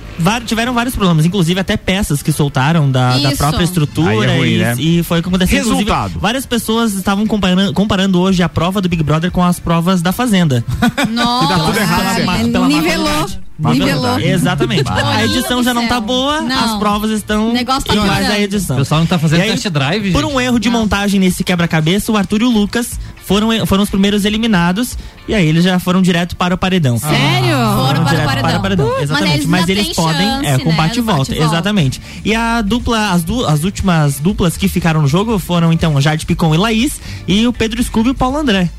Tiveram vários problemas, inclusive até peças que soltaram da, da própria estrutura é ruim, e, né? e foi o que aconteceu. Inclusive, Resultado. várias pessoas estavam comparando, comparando hoje a prova do Big Brother com as provas da Fazenda. Nossa. dá tudo errado Pela- pela má Nivelou. qualidade. Nivelou. Exatamente. a edição já não tá boa, Não. as provas estão O negócio tá iguais piorando. à edição. O pessoal não tá fazendo aí, test drive, Por gente. um erro de montagem nesse quebra-cabeça, o Arthur e o Lucas foram, foram os primeiros eliminados e aí eles já foram direto para o paredão. Sério? Foram Foram para o direto paredão. para o paredão. Exatamente. mas eles Mas eles podem, chance, é, com né, bate e volta. bate volta. Exatamente. E a dupla, as, du, as últimas duplas que ficaram no jogo foram então Jade Picon e Laís e o Pedro Scooby e o Paulo André.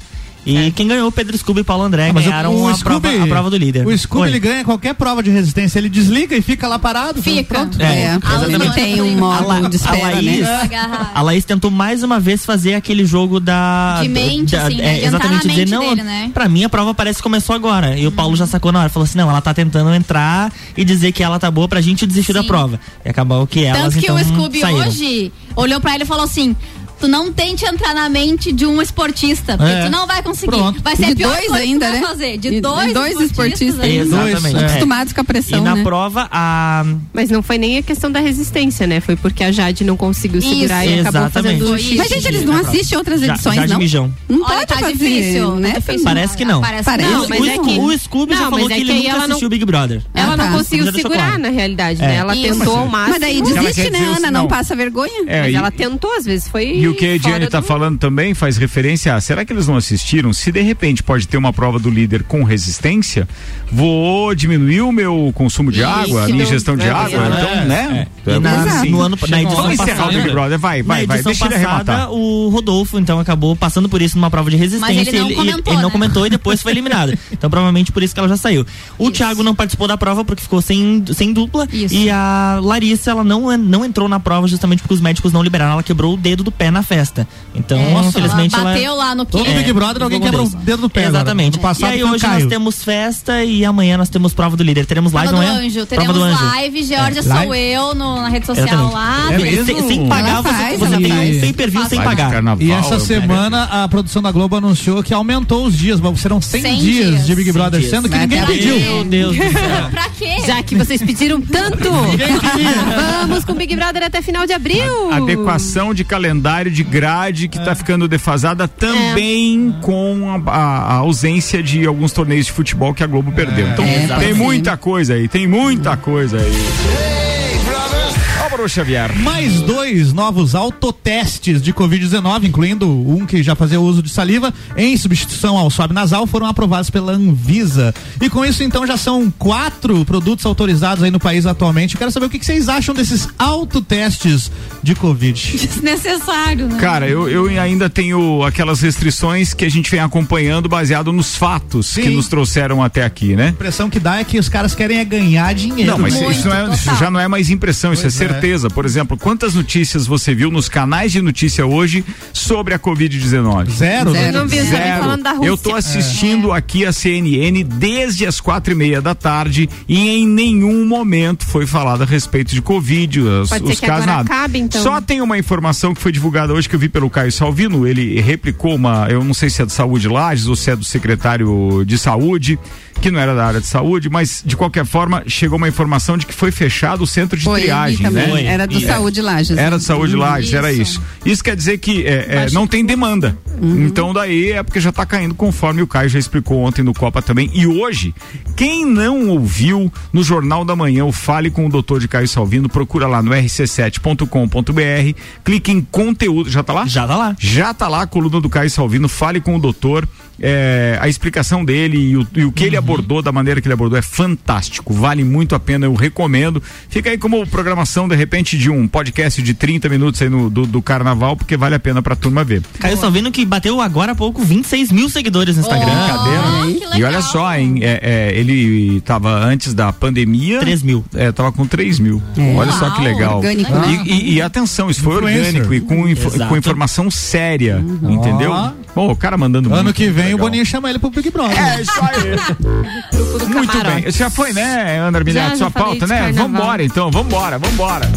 E quem ganhou o Pedro Scooby e Paulo André Ah, mas o- ganharam o a, Scooby- prova, a prova do líder. O Scooby Oi. ele ganha qualquer prova de resistência, ele desliga e fica lá parado. Fica. Pronto. É, É, exatamente. tem um A modo de a espera, Laís- né? Agarrado. A Laís tentou mais uma vez fazer aquele jogo da. De mente, da, assim, né? é, exatamente, dizer, mente não, dele, né? pra mim a prova parece que começou agora. E o Paulo já sacou na hora, falou assim: não, ela tá tentando entrar e dizer que ela tá boa pra gente desistir da Sim. prova. E acabou que elas Tanto que então, o Scooby saíram. hoje olhou pra ele e falou assim. Tu não tente entrar na mente de um esportista, porque É. tu não vai conseguir. Pronto. Vai ser De pior dois coisa ainda, que tu né? vai fazer. De E- dois, e dois esportistas. ainda. Exatamente. É. Acostumados com a pressão, E na né? prova, a. Mas não foi nem a questão da resistência, né? Foi porque a Jade não conseguiu Isso. segurar e acabou Exatamente. fazendo isso. Mas, gente, eles não assistem outras edições, Jade não? Mijão. Não Olha, pode tá fazer, difícil, né? tá difícil. Parece que não. Parece, que Não, mas o, é que- o Scooby já falou que é ele nunca ela não- assistiu o Big Brother. Ela não tá. conseguiu segurar, na realidade, É. né? Ela Isso. tentou ao máximo. Mas daí desiste, né, Ana? não. Passa vergonha? É, Mas ela tentou, às vezes foi. O que a Ediane tá do- falando também faz referência a, será que eles não assistiram? Se de repente pode ter uma prova do líder com resistência, vou diminuir o meu consumo de água, a minha ingestão de É, água, é. então, né? É. E na, Assim, no ano, na edição Vamos encerrar o passada, Big Brother, vai, vai, vai, deixa ele passada, arrematar. o Rodolfo, então, acabou passando por isso numa prova de resistência. Mas ele não e comentou, ele não né? comentou e depois foi eliminado. Então, provavelmente por isso que ela já saiu. O Isso. Thiago não participou da prova porque ficou sem, sem dupla. Isso. E a Larissa, ela não, não entrou na prova justamente porque os médicos não liberaram. Ela quebrou o dedo do pé na festa. Então, É, infelizmente, ela ela. bateu lá no Todo quê? Big Brother alguém quebra o dedo do pé. agora. Exatamente. No passado e aí hoje Caio. nós temos festa e amanhã nós temos prova do líder. Teremos live Prova do amanhã? Anjo. Prova Teremos do Anjo. live, Georgia É, sou eu no- na rede social Exatamente. lá. É mesmo? Sem, sem pagar, Ela você, faz, você ela tem um pay per view sem pagar. carnaval, E essa semana a produção da Globo anunciou que aumentou os dias, mas serão 100, 100 dias, dias. de Big 100 Brother, dias. sendo que ninguém pediu. Meu Deus do céu. Pra quê? Já que vocês pediram tanto, vamos com Big Brother até final de abril. Adequação de calendário de grade que tá ficando defasada também com a, a- ausência de alguns torneios de futebol que a Globo perdeu. Então É, pode tem muita coisa aí, tem muita coisa aí. Álvaro Xavier. Mais dois novos autotestes de Covid-19, incluindo um que já fazia uso de saliva, em substituição ao swab nasal, foram aprovados pela Anvisa. E com isso, então, já são quatro produtos autorizados aí no país atualmente. Eu quero saber o que, que vocês acham desses autotestes de Covid. Desnecessário, né? Cara, eu, eu ainda tenho aquelas restrições que a gente vem acompanhando baseado nos fatos que Sim. nos trouxeram até aqui, né? A impressão que dá é que os caras querem é ganhar dinheiro. Não, mas Muito, isso, não é- isso já não é mais impressão, isso Pois é é. Certeza. Por exemplo, quantas notícias você viu nos canais de notícia hoje sobre a Covid-19? Zero, né? Zero. Eu não vi, Zero. falando da Rússia. Eu tô assistindo aqui a CNN desde as quatro e meia da tarde e em nenhum momento foi falado a respeito de Covid, os, Pode os casos nada. acabe, então. Só tem uma informação que foi divulgada hoje que eu vi pelo Caio Salvino, ele replicou uma, eu não sei se é do Saúde Lages ou se é do secretário de Saúde, que não era da área de saúde, mas de qualquer forma chegou uma informação de que foi fechado o centro de Foi, triagem, né? Foi. Era do Isso. Saúde Lages. Era né? do Saúde Uhum. Lages, era isso. Isso quer dizer que é, é, não tem demanda. Então daí é porque já tá caindo conforme o Caio já explicou ontem no Copa também. E hoje, quem não ouviu no Jornal da Manhã o Fale com o Doutor de Caio Salvino, procura lá no rc7.com.br, clique em conteúdo. Já tá lá? Já tá lá. Já tá lá a coluna do Caio Salvino, Fale com o Doutor. É, a explicação dele e o, e o que ele abordou, da maneira que ele abordou, é fantástico. Vale muito a pena, eu recomendo. Fica aí como programação, de repente, de um podcast de 30 minutos aí no, do, do carnaval, porque vale a pena pra turma ver. Caio Salvino que bateu agora há pouco 26 mil seguidores no Instagram. Brincadeira. E olha só, hein, é, é, ele tava antes da pandemia. 3 mil. É, tava com 3 mil. É. Olha só que Uau, legal. orgânico, E, né? e- e atenção, isso foi orgânico e com, info- com informação séria, entendeu? Bom, o cara mandando Ano muito que vem legal. o Boninho chama ele pro Big Brother. É, isso aí. Muito bem. Já foi, né, Ana Armiliato? Já, Sua pauta, né? carnaval. Vambora, então. Vambora, vambora.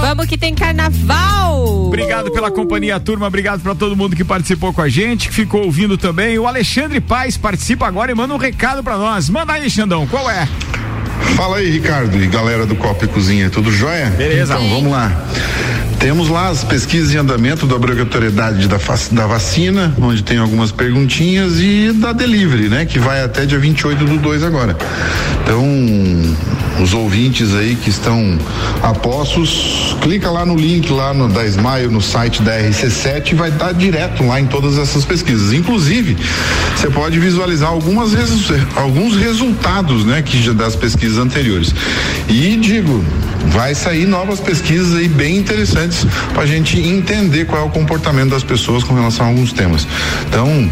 Vamos que tem carnaval! Obrigado pela companhia, turma. Obrigado pra todo mundo que participou com a gente, que ficou ouvindo também. O Alexandre Paz participa agora e manda um recado pra nós. Manda aí, Xandão. Qual é? Fala aí, Ricardo e galera do Copa e Cozinha, tudo jóia? Beleza. Então, vamos lá. Temos lá as pesquisas em andamento da obrigatoriedade da, da vacina, onde tem algumas perguntinhas, e da delivery, né? Que vai até dia 28 do 2 agora. Então, os ouvintes aí que estão apostos, clica lá no link lá no, da Smile, no site da RC7 e vai estar direto lá em todas essas pesquisas. Inclusive, você pode visualizar algumas alguns resultados, né, que das pesquisas anteriores. E digo, vai sair novas pesquisas aí bem interessantes para a gente entender qual é o comportamento das pessoas com relação a alguns temas. Então,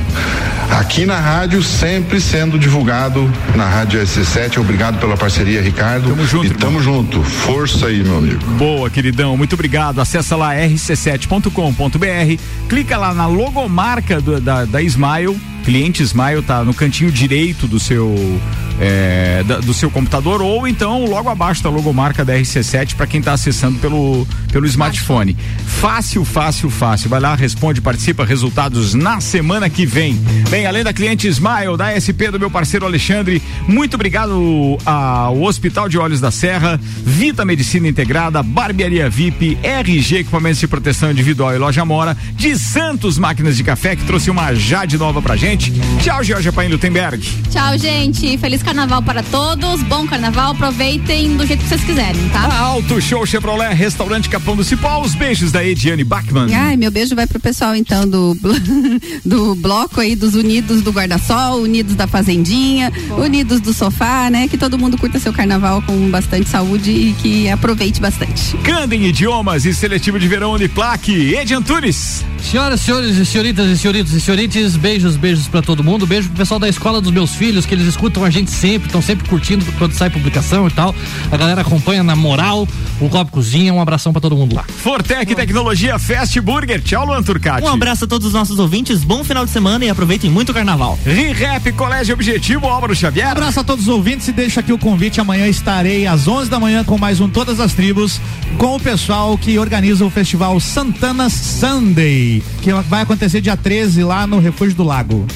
aqui na rádio, sempre sendo divulgado na Rádio SC7. Obrigado pela parceria, Ricardo. Tamo junto. E tamo junto. Força aí, meu amigo. Boa, queridão, muito obrigado. Acessa lá rc7.com.br, clica lá na logomarca do- da, da Smile. Cliente Smile tá no cantinho direito do seu é, do seu computador ou então logo abaixo da logomarca da RC7 para quem está acessando pelo pelo smartphone. Fácil, fácil, fácil. Vai lá, responde, participa, resultados na semana que vem. Bem, além da cliente Smile, da SP do meu parceiro Alexandre, muito obrigado ao Hospital de Olhos da Serra, Vita Medicina Integrada, Barbearia VIP, RG Equipamentos de Proteção Individual e Loja Mora, de Santos Máquinas de Café, que trouxe uma Jade nova pra gente. Tchau, Georgia Paim Lutemberg. Tchau, gente. Feliz carnaval para todos. Bom carnaval. Aproveitem do jeito que vocês quiserem, tá? Auto Show Chevrolet, Restaurante Capão do Cipó, os beijos da Ediane Bachmann. Ai, meu beijo vai pro pessoal então do, do bloco aí dos Unidos do Guarda-Sol, Unidos da Fazendinha, Unidos do Sofá, né? Que todo mundo curta seu carnaval com bastante saúde e que aproveite bastante. Candem Idiomas e Seletivo de Verão Uniplaque, Edi Antunes. Senhoras, senhores e senhoritas e senhoritos e senhorites, beijos, beijos pra todo mundo. Beijo pro pessoal da escola dos meus filhos, que eles escutam a gente sempre, estão sempre curtindo quando sai publicação e tal. A galera acompanha na moral o Copo Cozinha. Um abração pra todo mundo lá. Fortec Tecnologia Fast Burger. Tchau, Luan Turcati. Um abraço a todos os nossos ouvintes, bom final de semana e aproveitem muito o carnaval. ReHap Colégio Objetivo Álvaro Xavier. abraço a todos os ouvintes e deixo aqui o convite. Amanhã estarei às 11 da manhã com mais um Todas as Tribos, com o pessoal que organiza o festival Santana Sunday, que vai acontecer dia 13 lá no Refúgio do Lago.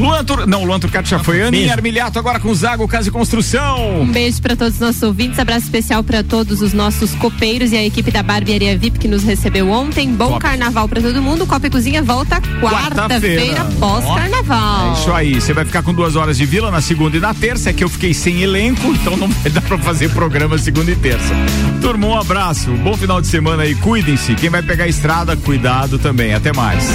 Luan Tur... Não, Luan Turcati já foi. Aninha Beijo. Armiliato agora com Zago Casa e Construção. Um beijo para todos os nossos ouvintes, abraço especial para todos os nossos copeiros e a equipe da Barbearia VIP que nos recebeu ontem. Bom Top. carnaval para todo mundo. Copa e Cozinha volta quarta-feira pós-carnaval. É isso aí, você vai ficar com duas horas de vila na segunda e na terça, é que eu fiquei sem elenco, então não vai dar pra fazer programa segunda e terça. Turma, um abraço, bom final de semana aí, cuidem-se. Quem vai pegar a estrada, cuidado também. Até mais.